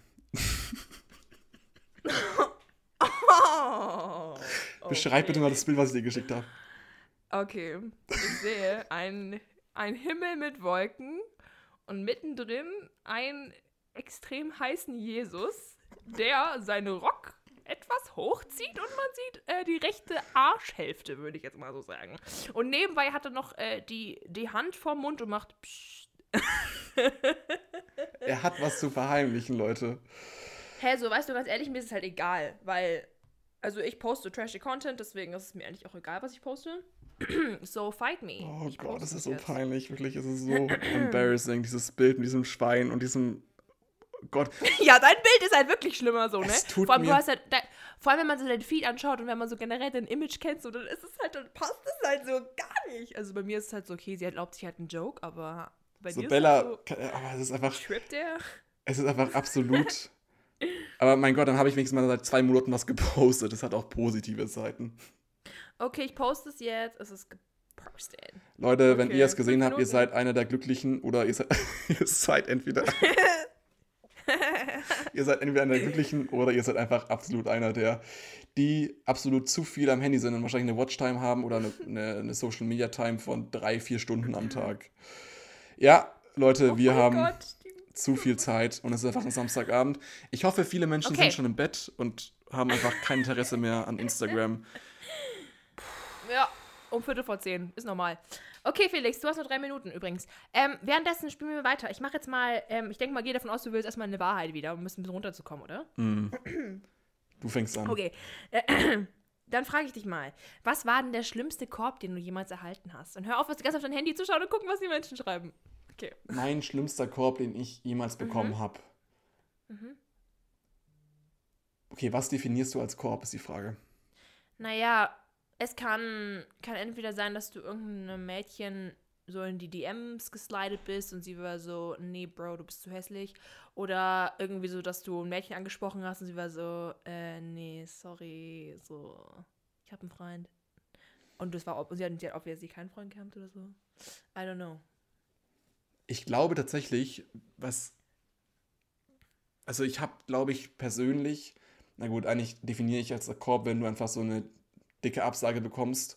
Speaker 1: Oh,
Speaker 2: Beschreib bitte mal das Bild, was ich dir geschickt habe.
Speaker 1: Okay, ich sehe ein, ein Himmel mit Wolken und mittendrin einen extrem heißen Jesus, der seinen Rock etwas hochzieht und man sieht äh, die rechte Arschhälfte, würde ich jetzt mal so sagen. Und nebenbei hat er noch äh, die, die Hand vorm Mund und macht Psst.
Speaker 2: Er hat was zu verheimlichen, Leute.
Speaker 1: Hä, so weißt du, ganz ehrlich, mir ist es halt egal, weil, also ich poste trashy Content, deswegen ist es mir eigentlich auch egal, was ich poste. so fight me.
Speaker 2: Oh
Speaker 1: Ich
Speaker 2: Gott, das ist so
Speaker 1: jetzt.
Speaker 2: peinlich, wirklich. Es ist so embarrassing, dieses Bild mit diesem Schwein und diesem. Gott,
Speaker 1: Ja, dein Bild ist halt wirklich schlimmer so, ne?
Speaker 2: Es tut
Speaker 1: vor allem,
Speaker 2: mir-
Speaker 1: du hast halt, da, vor allem, wenn man so dein Feed anschaut und wenn man so generell dein Image kennt, so, dann ist es halt, dann passt es halt so gar nicht. Also bei mir ist es halt so, okay, sie erlaubt sich halt einen Joke, aber bei
Speaker 2: so
Speaker 1: dir
Speaker 2: Bella,
Speaker 1: ist es halt
Speaker 2: ka- aber es ist einfach,
Speaker 1: so, trippt der?
Speaker 2: es ist einfach absolut. aber mein Gott, dann habe ich wenigstens mal seit zwei Monaten was gepostet. Das hat auch positive Seiten.
Speaker 1: Okay, ich poste es jetzt, es ist gepostet.
Speaker 2: Leute, wenn
Speaker 1: Okay,
Speaker 2: ihr es gesehen habt, ihr seid einer der Glücklichen oder ihr seid, ihr seid entweder. ihr seid entweder einer der Glücklichen oder ihr seid einfach absolut einer der, die absolut zu viel am Handy sind und wahrscheinlich eine Watchtime haben oder eine, eine, eine Social Media Time von drei, vier Stunden am Tag. Ja, Leute, wir
Speaker 1: oh mein
Speaker 2: haben
Speaker 1: Gott,
Speaker 2: zu viel Zeit und es ist einfach ein Samstagabend. Ich hoffe, viele Menschen
Speaker 1: Okay.
Speaker 2: sind schon im Bett und haben einfach kein Interesse mehr an Instagram.
Speaker 1: Ja, um Viertel vor zehn. Ist normal. Okay, Felix, du hast nur drei Minuten übrigens. Ähm, währenddessen spielen wir weiter. Ich mache jetzt mal, ähm, ich denke mal, geh davon aus, du willst erstmal eine Wahrheit wieder, um ein bisschen runterzukommen, oder?
Speaker 2: Du fängst an.
Speaker 1: Okay. Dann frage ich dich mal, was war denn der schlimmste Korb, den du jemals erhalten hast? Und hör auf, was ganze Zeit auf dein Handy zu schauen und gucken, was die Menschen schreiben. Okay.
Speaker 2: Mein schlimmster Korb, den ich jemals bekommen
Speaker 1: Mhm.
Speaker 2: habe. Okay, was definierst du als Korb, ist die Frage.
Speaker 1: Naja, es kann, kann entweder sein, dass du irgendeinem Mädchen so in die DMs geslidet bist und sie war so, nee, Bro, du bist zu hässlich. Oder irgendwie so, dass du ein Mädchen angesprochen hast und sie war so, äh, nee, sorry, so, ich habe einen Freund. Und das war, ob sie hat, sie hat obviously keinen Freund gehabt oder so. I don't know.
Speaker 2: Ich glaube tatsächlich, was. Also, ich habe, glaube ich, persönlich na gut, eigentlich definiere ich als Korb, wenn du einfach so eine dicke Absage bekommst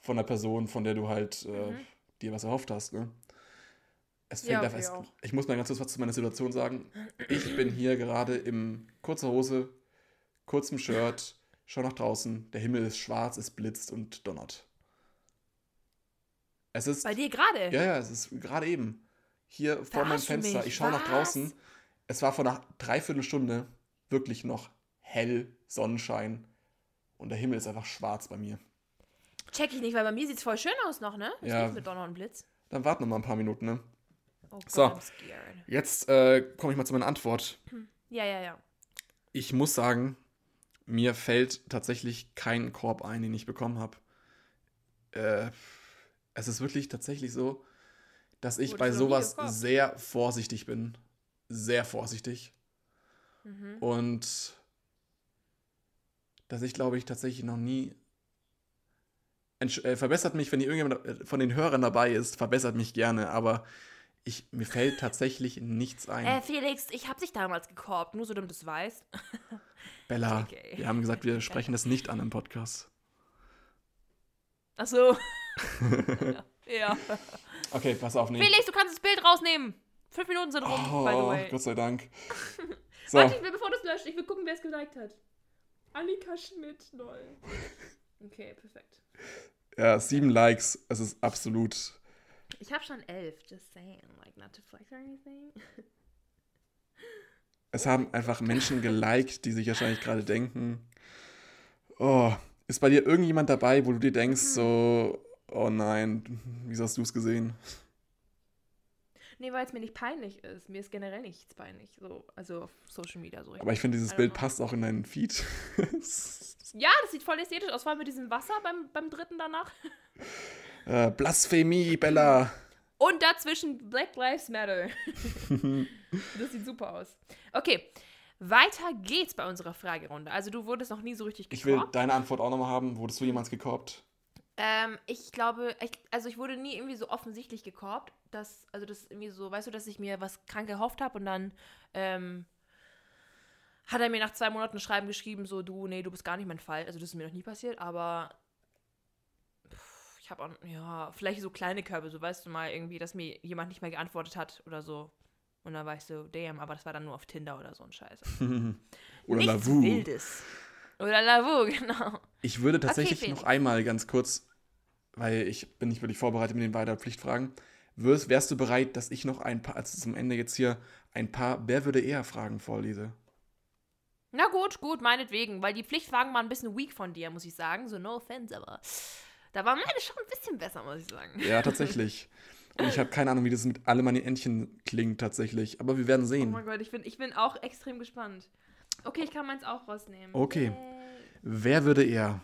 Speaker 2: von einer Person, von der du halt äh, dir was erhofft hast. Ne? Es fängt
Speaker 1: Ja, okay,
Speaker 2: es, ich muss mal ganz kurz was zu meiner Situation sagen. Ich bin hier gerade im kurzer Hose, kurzem Shirt, schau nach draußen, der Himmel ist schwarz, es blitzt und donnert. Es ist
Speaker 1: Bei dir gerade?
Speaker 2: ja, ja, es ist gerade eben. Hier vor meinem Fenster.
Speaker 1: mich,
Speaker 2: Ich schaue nach draußen. Es war vor einer Dreiviertelstunde wirklich noch hell, Sonnenschein. Und der Himmel ist einfach schwarz bei mir.
Speaker 1: Check ich nicht, weil bei mir sieht es voll schön aus noch, ne? Was
Speaker 2: Ja.
Speaker 1: mit Donner und Blitz?
Speaker 2: Dann warten wir mal ein paar Minuten, ne?
Speaker 1: Oh Gott,
Speaker 2: So. Jetzt äh, komme ich mal zu meiner Antwort.
Speaker 1: Ja, ja, ja.
Speaker 2: Ich muss sagen, mir fällt tatsächlich kein Korb ein, den ich bekommen habe. Äh, es ist wirklich tatsächlich so, dass ich bei sowas sehr vorsichtig bin. Sehr vorsichtig.
Speaker 1: Mhm.
Speaker 2: Und dass ich, glaube ich, tatsächlich noch nie. Entsch äh, verbessert mich, wenn irgendjemand äh, von den Hörern dabei ist, verbessert mich gerne, aber ich, mir fällt tatsächlich nichts ein.
Speaker 1: Äh, Felix, ich hab dich damals gekorbt, nur so, damit du es weißt.
Speaker 2: Bella,
Speaker 1: okay.
Speaker 2: wir haben gesagt, wir sprechen das nicht an im Podcast.
Speaker 1: Ach so. ja.
Speaker 2: Okay, pass auf, nee.
Speaker 1: Felix, du kannst das Bild rausnehmen. Fünf Minuten sind rum, by the
Speaker 2: Oh,
Speaker 1: way.
Speaker 2: Gott sei Dank. So,
Speaker 1: Warte, ich will, bevor du es löscht, ich will gucken, wer es geliked hat. Annika Schmidt, lol. Okay, perfekt.
Speaker 2: ja, sieben Likes, es ist absolut.
Speaker 1: Ich habe schon elf, just saying. Like, not to flex or anything.
Speaker 2: Es haben einfach Menschen geliked, die sich wahrscheinlich gerade denken, oh, ist bei dir irgendjemand dabei, wo du dir denkst, so, oh nein, wieso hast du es gesehen?
Speaker 1: Nee, weil es mir nicht peinlich ist. Mir ist generell nichts peinlich. So, also auf Social Media so.
Speaker 2: Aber ich finde, dieses Bild
Speaker 1: know.
Speaker 2: passt auch in deinen Feed.
Speaker 1: Ja, das sieht voll ästhetisch aus, vor allem mit diesem Wasser beim, beim dritten danach.
Speaker 2: äh, Blasphemie, Bella.
Speaker 1: Und dazwischen Black Lives Matter. das sieht super aus. Okay, weiter geht's bei unserer Fragerunde. Also du wurdest noch nie so richtig
Speaker 2: Ich will
Speaker 1: gekorbt.
Speaker 2: deine Antwort auch nochmal haben. Wurdest du jemals gekorbt?
Speaker 1: Ähm, ich glaube, ich, also ich wurde nie irgendwie so offensichtlich gekorbt, dass, also das irgendwie so, weißt du, dass ich mir was krank erhofft habe und dann ähm, hat er mir nach zwei Monaten ein Schreiben geschrieben, so, du, nee, du bist gar nicht mein Fall. Also das ist mir noch nie passiert, aber pff, ich habe auch, ja, vielleicht so kleine Körbe, so weißt du mal irgendwie, dass mir jemand nicht mehr geantwortet hat oder so. Und dann war ich so, damn, aber das war dann nur auf Tinder oder so ein Scheiß.
Speaker 2: Oder
Speaker 1: Nichts
Speaker 2: Lavu?
Speaker 1: Wildes. Oder Lavu, genau.
Speaker 2: Ich würde tatsächlich
Speaker 1: Felix.
Speaker 2: noch einmal ganz kurz, weil ich bin nicht wirklich vorbereitet mit den weiteren Pflichtfragen. Wärst, wärst du bereit, dass ich noch ein paar, also zum Ende jetzt hier, ein paar Wer würde eher Fragen vorlese?
Speaker 1: Na gut, gut, meinetwegen, weil die Pflichtfragen waren ein bisschen weak von dir, muss ich sagen. So, no offense, aber da war meine schon ein bisschen besser, muss ich sagen.
Speaker 2: Ja, tatsächlich. Und ich habe keine Ahnung, wie das mit alle meine Entchen klingt tatsächlich. Aber wir werden
Speaker 1: Oh
Speaker 2: sehen.
Speaker 1: mein Gott, ich bin, ich bin auch extrem gespannt. Okay, ich kann meins auch rausnehmen.
Speaker 2: Okay. Wer würde eher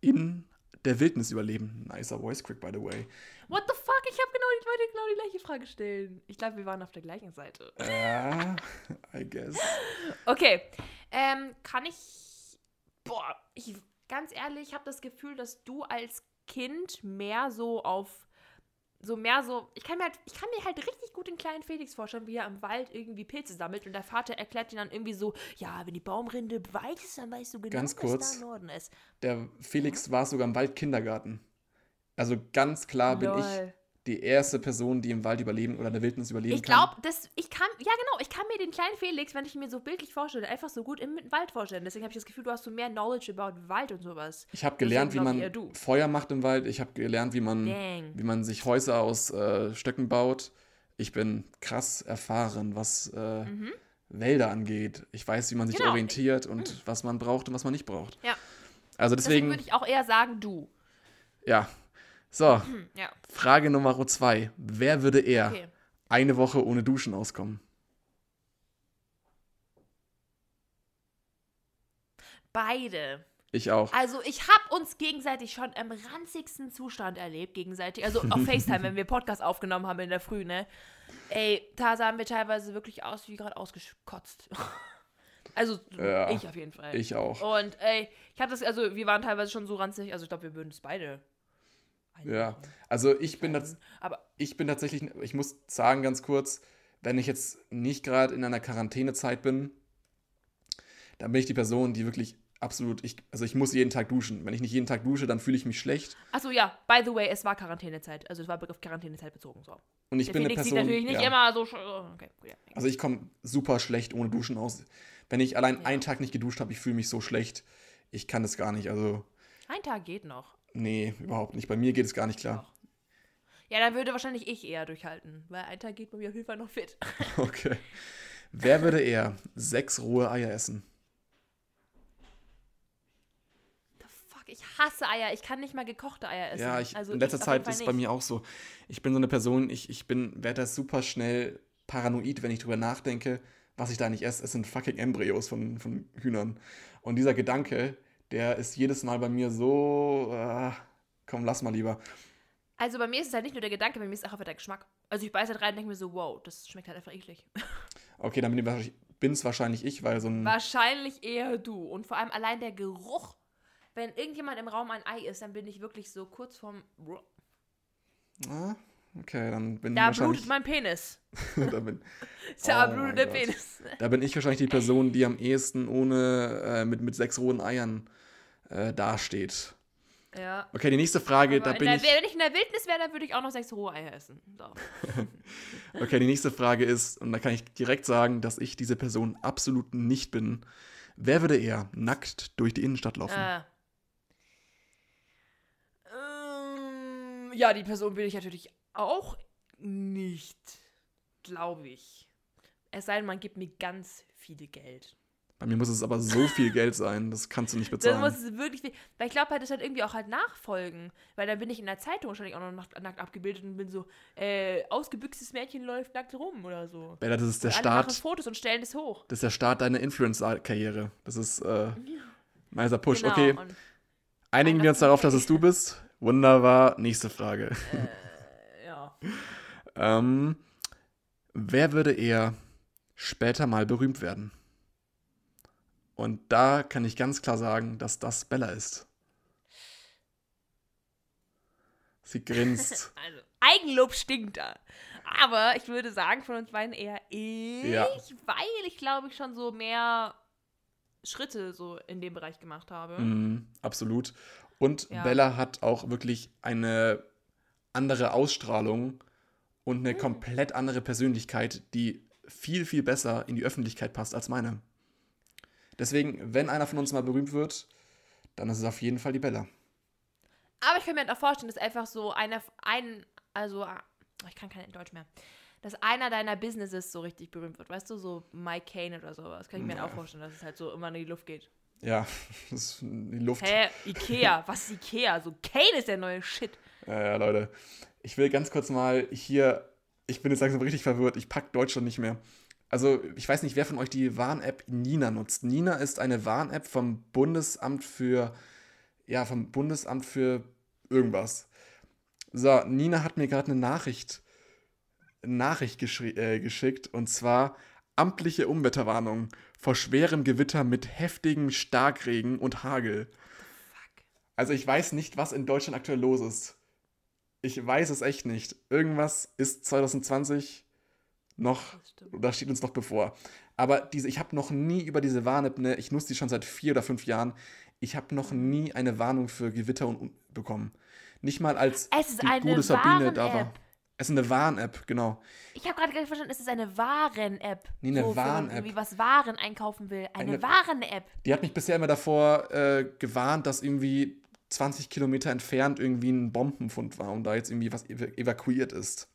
Speaker 2: in der Wildnis überleben? Nicer voice crack, by the way.
Speaker 1: What the fuck? Ich habe genau die wollte genau die gleiche Frage stellen. Ich glaube, wir waren auf der gleichen Seite.
Speaker 2: Ja, I guess.
Speaker 1: Okay. Ähm, kann ich. Boah, ich, ganz ehrlich, ich habe das Gefühl, dass du als Kind mehr so auf. So mehr so. Ich kann, mir halt, ich kann mir halt richtig gut den kleinen Felix vorstellen, wie er im Wald irgendwie Pilze sammelt und der Vater erklärt ihn dann irgendwie so: Ja, wenn die Baumrinde weit ist, dann weißt du genau,
Speaker 2: Ganz
Speaker 1: was
Speaker 2: kurz.
Speaker 1: da im Norden ist.
Speaker 2: Der Felix war sogar im Waldkindergarten. Also ganz klar bin ich
Speaker 1: Lol.
Speaker 2: Die erste Person, die im Wald überleben oder in der Wildnis überleben
Speaker 1: Ich
Speaker 2: kann.
Speaker 1: glaube, das, ich kann, ja genau, ich kann mir den kleinen Felix, wenn ich ihn mir so bildlich vorstelle, einfach so gut im Wald vorstellen. Deswegen habe ich das Gefühl, du hast so mehr Knowledge about Wald und sowas.
Speaker 2: Ich habe gelernt, wie man
Speaker 1: glaub ich.
Speaker 2: Feuer macht im Wald. Ich habe gelernt, wie man,
Speaker 1: Dang.
Speaker 2: wie man sich Häuser aus äh, Stöcken baut. Ich bin krass erfahren, was äh, Wälder angeht. Ich weiß, wie man sich
Speaker 1: Mhm. Genau.
Speaker 2: orientiert und was man braucht und was man nicht braucht.
Speaker 1: Ja.
Speaker 2: Also
Speaker 1: Deswegen
Speaker 2: deswegen,
Speaker 1: würde ich auch eher sagen, du.
Speaker 2: ja. So,
Speaker 1: Hm, ja,
Speaker 2: Frage Nummer zwei. Wer würde eher
Speaker 1: okay.
Speaker 2: eine Woche ohne Duschen auskommen?
Speaker 1: Beide.
Speaker 2: Ich auch.
Speaker 1: Also ich habe uns gegenseitig schon im ranzigsten Zustand erlebt, gegenseitig. Also auf FaceTime, wenn wir Podcast aufgenommen haben in der Früh, ne? Ey, da sahen wir teilweise wirklich aus wie gerade ausgekotzt. Also
Speaker 2: Ja,
Speaker 1: ich auf jeden Fall.
Speaker 2: Ich auch.
Speaker 1: Und ey, ich hatte das, also wir waren teilweise schon so ranzig, also ich glaube, wir würden es beide.
Speaker 2: Ja. Also ich bin,
Speaker 1: Aber
Speaker 2: ich bin tatsächlich, ich muss sagen ganz kurz, wenn ich jetzt nicht gerade in einer Quarantänezeit bin, dann bin ich die Person, die wirklich absolut, ich, also ich muss jeden Tag duschen. Wenn ich nicht jeden Tag dusche, dann fühle ich mich schlecht.
Speaker 1: Achso, ja, by the way, es war Quarantänezeit. Also es war auf Quarantänezeit bezogen. So.
Speaker 2: Und ich
Speaker 1: Der
Speaker 2: bin eine Person.
Speaker 1: natürlich nicht
Speaker 2: ja.
Speaker 1: immer so. oh, Okay, ja.
Speaker 2: Also ich komme super schlecht ohne Duschen aus. Wenn ich allein
Speaker 1: Ja.
Speaker 2: einen Tag nicht geduscht habe, ich fühle mich so schlecht. Ich kann das gar nicht. Also,
Speaker 1: Ein Tag geht noch.
Speaker 2: Nee, überhaupt nicht. Bei mir geht es gar nicht klar.
Speaker 1: Ja, dann würde wahrscheinlich ich eher durchhalten. Weil ein Tag geht bei mir auf jeden Fall noch fit.
Speaker 2: Okay. Wer würde eher sechs rohe Eier essen?
Speaker 1: Fuck, ich hasse Eier. Ich kann nicht mal gekochte Eier essen.
Speaker 2: Ja, ich,
Speaker 1: also
Speaker 2: in letzter Zeit ist es bei mir auch so. Ich bin so eine Person, ich, ich bin, werde da super schnell paranoid, wenn ich drüber nachdenke, was ich da nicht esse. Es sind fucking Embryos von, von Hühnern. Und dieser Gedanke, der ist jedes Mal bei mir so, äh, komm, lass mal lieber.
Speaker 1: Also bei mir ist es halt nicht nur der Gedanke, bei mir ist es auch einfach der Geschmack. Also ich beiße halt rein und denke mir so, wow, das schmeckt halt einfach eklig.
Speaker 2: Okay, dann bin es wahrscheinlich ich, weil so ein,
Speaker 1: Wahrscheinlich eher du. Und vor allem allein der Geruch. Wenn irgendjemand im Raum ein Ei isst, dann bin ich wirklich so kurz vorm.
Speaker 2: ah, okay, dann bin
Speaker 1: Da
Speaker 2: ich wahrscheinlich,
Speaker 1: blutet mein Penis.
Speaker 2: da bin,
Speaker 1: Da
Speaker 2: Oh
Speaker 1: blutet
Speaker 2: mein
Speaker 1: der
Speaker 2: Gott.
Speaker 1: Penis.
Speaker 2: Da bin ich wahrscheinlich die Person, die am ehesten ohne, äh, mit, mit sechs rohen Eiern äh, dasteht.
Speaker 1: Ja.
Speaker 2: Okay, die nächste Frage,
Speaker 1: Aber
Speaker 2: da
Speaker 1: in
Speaker 2: bin
Speaker 1: der,
Speaker 2: ich.
Speaker 1: Wenn ich in der Wildnis wäre, dann würde ich auch noch sechs rohe Eier essen. So.
Speaker 2: Okay, die nächste Frage ist, und da kann ich direkt sagen, dass ich diese Person absolut nicht bin. Wer würde eher nackt durch die Innenstadt laufen?
Speaker 1: Ähm, ja, die Person will ich natürlich auch nicht, glaube ich. Es sei denn, man gibt mir ganz viel Geld.
Speaker 2: Bei mir muss es aber so viel Geld sein, das kannst du nicht bezahlen.
Speaker 1: muss es wirklich viel. Weil ich glaube halt, das hat irgendwie auch halt nachfolgen. Weil dann bin ich in der Zeitung wahrscheinlich auch noch nackt, nackt abgebildet und bin so, äh, ausgebüxtes Mädchen läuft nackt rum oder so.
Speaker 2: Bella, das ist der
Speaker 1: Alle machen
Speaker 2: Start,
Speaker 1: Fotos und stellen das hoch.
Speaker 2: das ist der Start deiner Influencer-Karriere. Das ist äh, meiser Push.
Speaker 1: Genau.
Speaker 2: Okay,
Speaker 1: Und,
Speaker 2: einigen wir uns darauf, dass es du bist. Wunderbar. Nächste Frage.
Speaker 1: äh, ja.
Speaker 2: Ähm, wer würde eher später mal berühmt werden? Und da kann ich ganz klar sagen, dass das Bella ist. Sie grinst.
Speaker 1: Also, Eigenlob stinkt da. Aber ich würde sagen, von uns beiden eher ich,
Speaker 2: Ja.
Speaker 1: weil ich glaube ich schon so mehr Schritte so in dem Bereich gemacht habe.
Speaker 2: Mhm, absolut. Und
Speaker 1: Ja.
Speaker 2: Bella hat auch wirklich eine andere Ausstrahlung und
Speaker 1: Mhm.
Speaker 2: eine komplett andere Persönlichkeit, die viel, viel besser in die Öffentlichkeit passt als meine. Deswegen, wenn einer von uns mal berühmt wird, dann ist es auf jeden Fall die Bella.
Speaker 1: Aber ich kann mir halt auch vorstellen, dass einfach so einer, ein, also, ah, ich kann kein Deutsch mehr, dass einer deiner Businesses so richtig berühmt wird. Weißt du, so Mike Kane oder sowas. Kann ich mir halt auch vorstellen, dass es halt so immer in die Luft geht.
Speaker 2: Ja, das ist die Luft.
Speaker 1: Hä? Ikea? Was ist Ikea? So, Kane ist der neue Shit.
Speaker 2: Ja, ja, Leute. Ich will ganz kurz mal hier, ich bin jetzt langsam richtig verwirrt, ich pack Deutschland nicht mehr. Also, ich weiß nicht, wer von euch die Warn-App Nina nutzt. Nina ist eine Warn-App vom Bundesamt für, ja, vom Bundesamt für irgendwas. So, Nina hat mir gerade eine Nachricht, Nachricht äh, geschickt und zwar amtliche Unwetterwarnung vor schwerem Gewitter mit heftigem Starkregen und Hagel. Also ich weiß nicht, was in Deutschland aktuell los ist. Ich weiß es echt nicht. Irgendwas ist 2020 noch,
Speaker 1: Das
Speaker 2: steht uns noch bevor. Aber diese, ich habe noch nie über diese Warn-App, ne, ich nutze die schon seit vier oder fünf Jahren, ich habe noch nie eine Warnung für Gewitter und, und bekommen. Nicht mal als
Speaker 1: Es ist
Speaker 2: die
Speaker 1: eine
Speaker 2: gute Sabine da war. Es ist eine Warn-App, genau.
Speaker 1: Ich habe gerade gar nicht verstanden, es ist eine Waren-App.
Speaker 2: Nee, eine
Speaker 1: so,
Speaker 2: Waren-App.
Speaker 1: irgendwie was Waren einkaufen will. Eine,
Speaker 2: Eine-
Speaker 1: Waren-App.
Speaker 2: Die hat mich bisher immer davor äh, gewarnt, dass irgendwie 20 Kilometer entfernt irgendwie ein Bombenfund war und da jetzt irgendwie was ev evakuiert ist.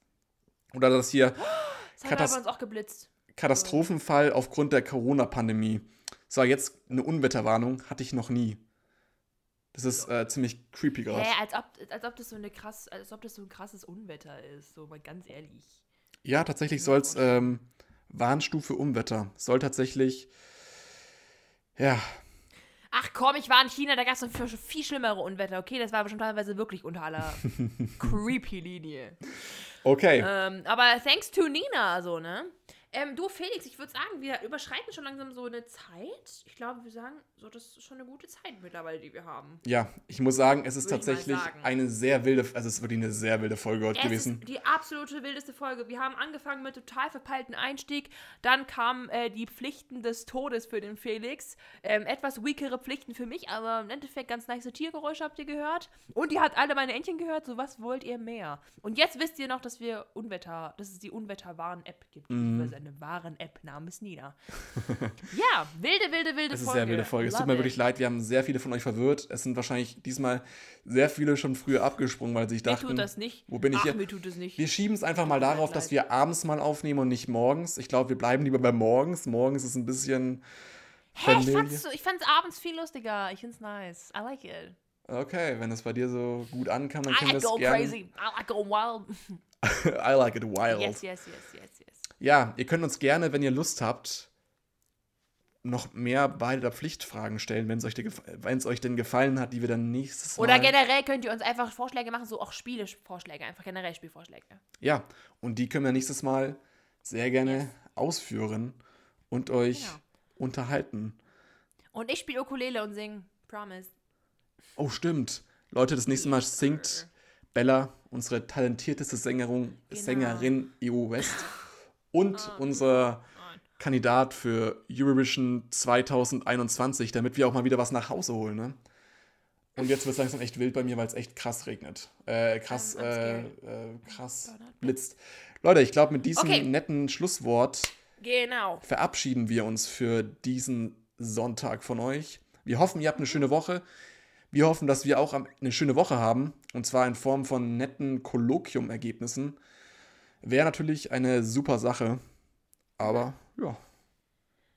Speaker 2: Oder dass hier
Speaker 1: Das hat
Speaker 2: Katas-
Speaker 1: bei uns auch geblitzt.
Speaker 2: Katastrophenfall aufgrund der Corona-Pandemie. So, jetzt eine Unwetterwarnung hatte ich noch nie. Das ist äh, ziemlich creepy gerade.
Speaker 1: Hä, als ob, als ob das so eine krass, als ob das so ein krasses Unwetter ist, so mal ganz ehrlich.
Speaker 2: Ja, tatsächlich soll es ähm, Warnstufe Unwetter. Soll tatsächlich, ja,
Speaker 1: Ach komm, ich war in China, da gab es viel, viel schlimmere Unwetter. Okay, das war aber schon teilweise wirklich unter aller creepy Linie.
Speaker 2: Okay.
Speaker 1: Ähm, aber thanks to Nina, so, ne? Ähm, du, Felix, ich würde sagen, wir überschreiten schon langsam so eine Zeit. Ich glaube, wir sagen, so, das ist schon eine gute Zeit mittlerweile, die wir haben.
Speaker 2: Ja, ich muss sagen, es ist
Speaker 1: Würde
Speaker 2: tatsächlich eine sehr wilde, also es ist wirklich eine sehr wilde Folge heute
Speaker 1: Es
Speaker 2: gewesen.
Speaker 1: die absolute wildeste Folge. Wir haben angefangen mit total verpeilten Einstieg. Dann kamen äh, die Pflichten des Todes für den Felix. Ähm, etwas weakere Pflichten für mich, aber im Endeffekt ganz nice Tiergeräusche habt ihr gehört. Und ihr habt alle meine Entchen gehört. So, was wollt ihr mehr? Und jetzt wisst ihr noch, dass wir Unwetter, dass es die Unwetter-Warn-App gibt.
Speaker 2: Mhm.
Speaker 1: Also eine Warn-App namens Nina. ja, wilde, wilde, wilde
Speaker 2: Es ist
Speaker 1: Folge.
Speaker 2: eine sehr wilde Folge. Es tut mir
Speaker 1: it.
Speaker 2: wirklich leid, wir haben sehr viele von euch verwirrt. Es sind wahrscheinlich diesmal sehr viele schon früher abgesprungen, weil sie sich
Speaker 1: Mir
Speaker 2: dachten,
Speaker 1: tut das nicht.
Speaker 2: wo bin ich
Speaker 1: Ach,
Speaker 2: hier?
Speaker 1: mir tut es nicht.
Speaker 2: Wir schieben es einfach mal darauf, dass wir abends mal aufnehmen und nicht morgens. Ich glaube, wir bleiben lieber bei morgens. Morgens ist ein bisschen
Speaker 1: Hä, ich
Speaker 2: Familie.
Speaker 1: fand's, so, ich fand's abends viel lustiger. Ich find's nice. I like it.
Speaker 2: Okay, wenn es bei dir so gut ankam, dann können
Speaker 1: I
Speaker 2: wir
Speaker 1: go
Speaker 2: es gerne.
Speaker 1: crazy. I like go wild.
Speaker 2: I like it wild.
Speaker 1: Yes, yes, yes, yes, yes.
Speaker 2: Ja, ihr könnt uns gerne, wenn ihr Lust habt, noch mehr Wahl- oder Pflichtfragen stellen, wenn es euch, de- euch denn gefallen hat, die wir dann nächstes Mal.
Speaker 1: Oder generell könnt ihr uns einfach Vorschläge machen, so auch Spiele-Vorschläge, einfach generell Spielvorschläge.
Speaker 2: Ja, und die können wir nächstes Mal sehr gerne ausführen und euch
Speaker 1: Genau.
Speaker 2: unterhalten.
Speaker 1: Und ich spiele Ukulele und sing. Promise.
Speaker 2: Oh, stimmt. Leute, das nächste Mal singt Bella, unsere talentierteste Sängerin,
Speaker 1: Genau.
Speaker 2: Sängerin EU West. Und unser Kandidat für Eurovision 2021, damit wir auch mal wieder was nach Hause holen. Ne? Und jetzt wird es langsam echt wild bei mir, weil es echt krass regnet. Äh, krass, äh, äh, krass blitzt. Leute, ich glaube, mit diesem
Speaker 1: Okay.
Speaker 2: netten Schlusswort
Speaker 1: Genau.
Speaker 2: verabschieden wir uns für diesen Sonntag von euch. Wir hoffen, ihr habt eine schöne Woche. Wir hoffen, dass wir auch eine schöne Woche haben. Und zwar in Form von netten Kolloquium-Ergebnissen. Wäre natürlich eine super Sache. Aber ja.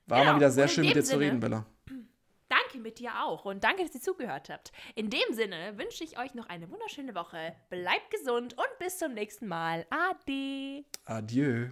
Speaker 2: War
Speaker 1: Genau.
Speaker 2: mal wieder sehr schön mit dir zu
Speaker 1: Sinne-
Speaker 2: reden, Bella.
Speaker 1: Danke mit dir auch und danke, dass ihr zugehört habt. In dem Sinne wünsche ich euch noch eine wunderschöne Woche. Bleibt gesund und bis zum nächsten Mal. Ade.
Speaker 2: Adieu.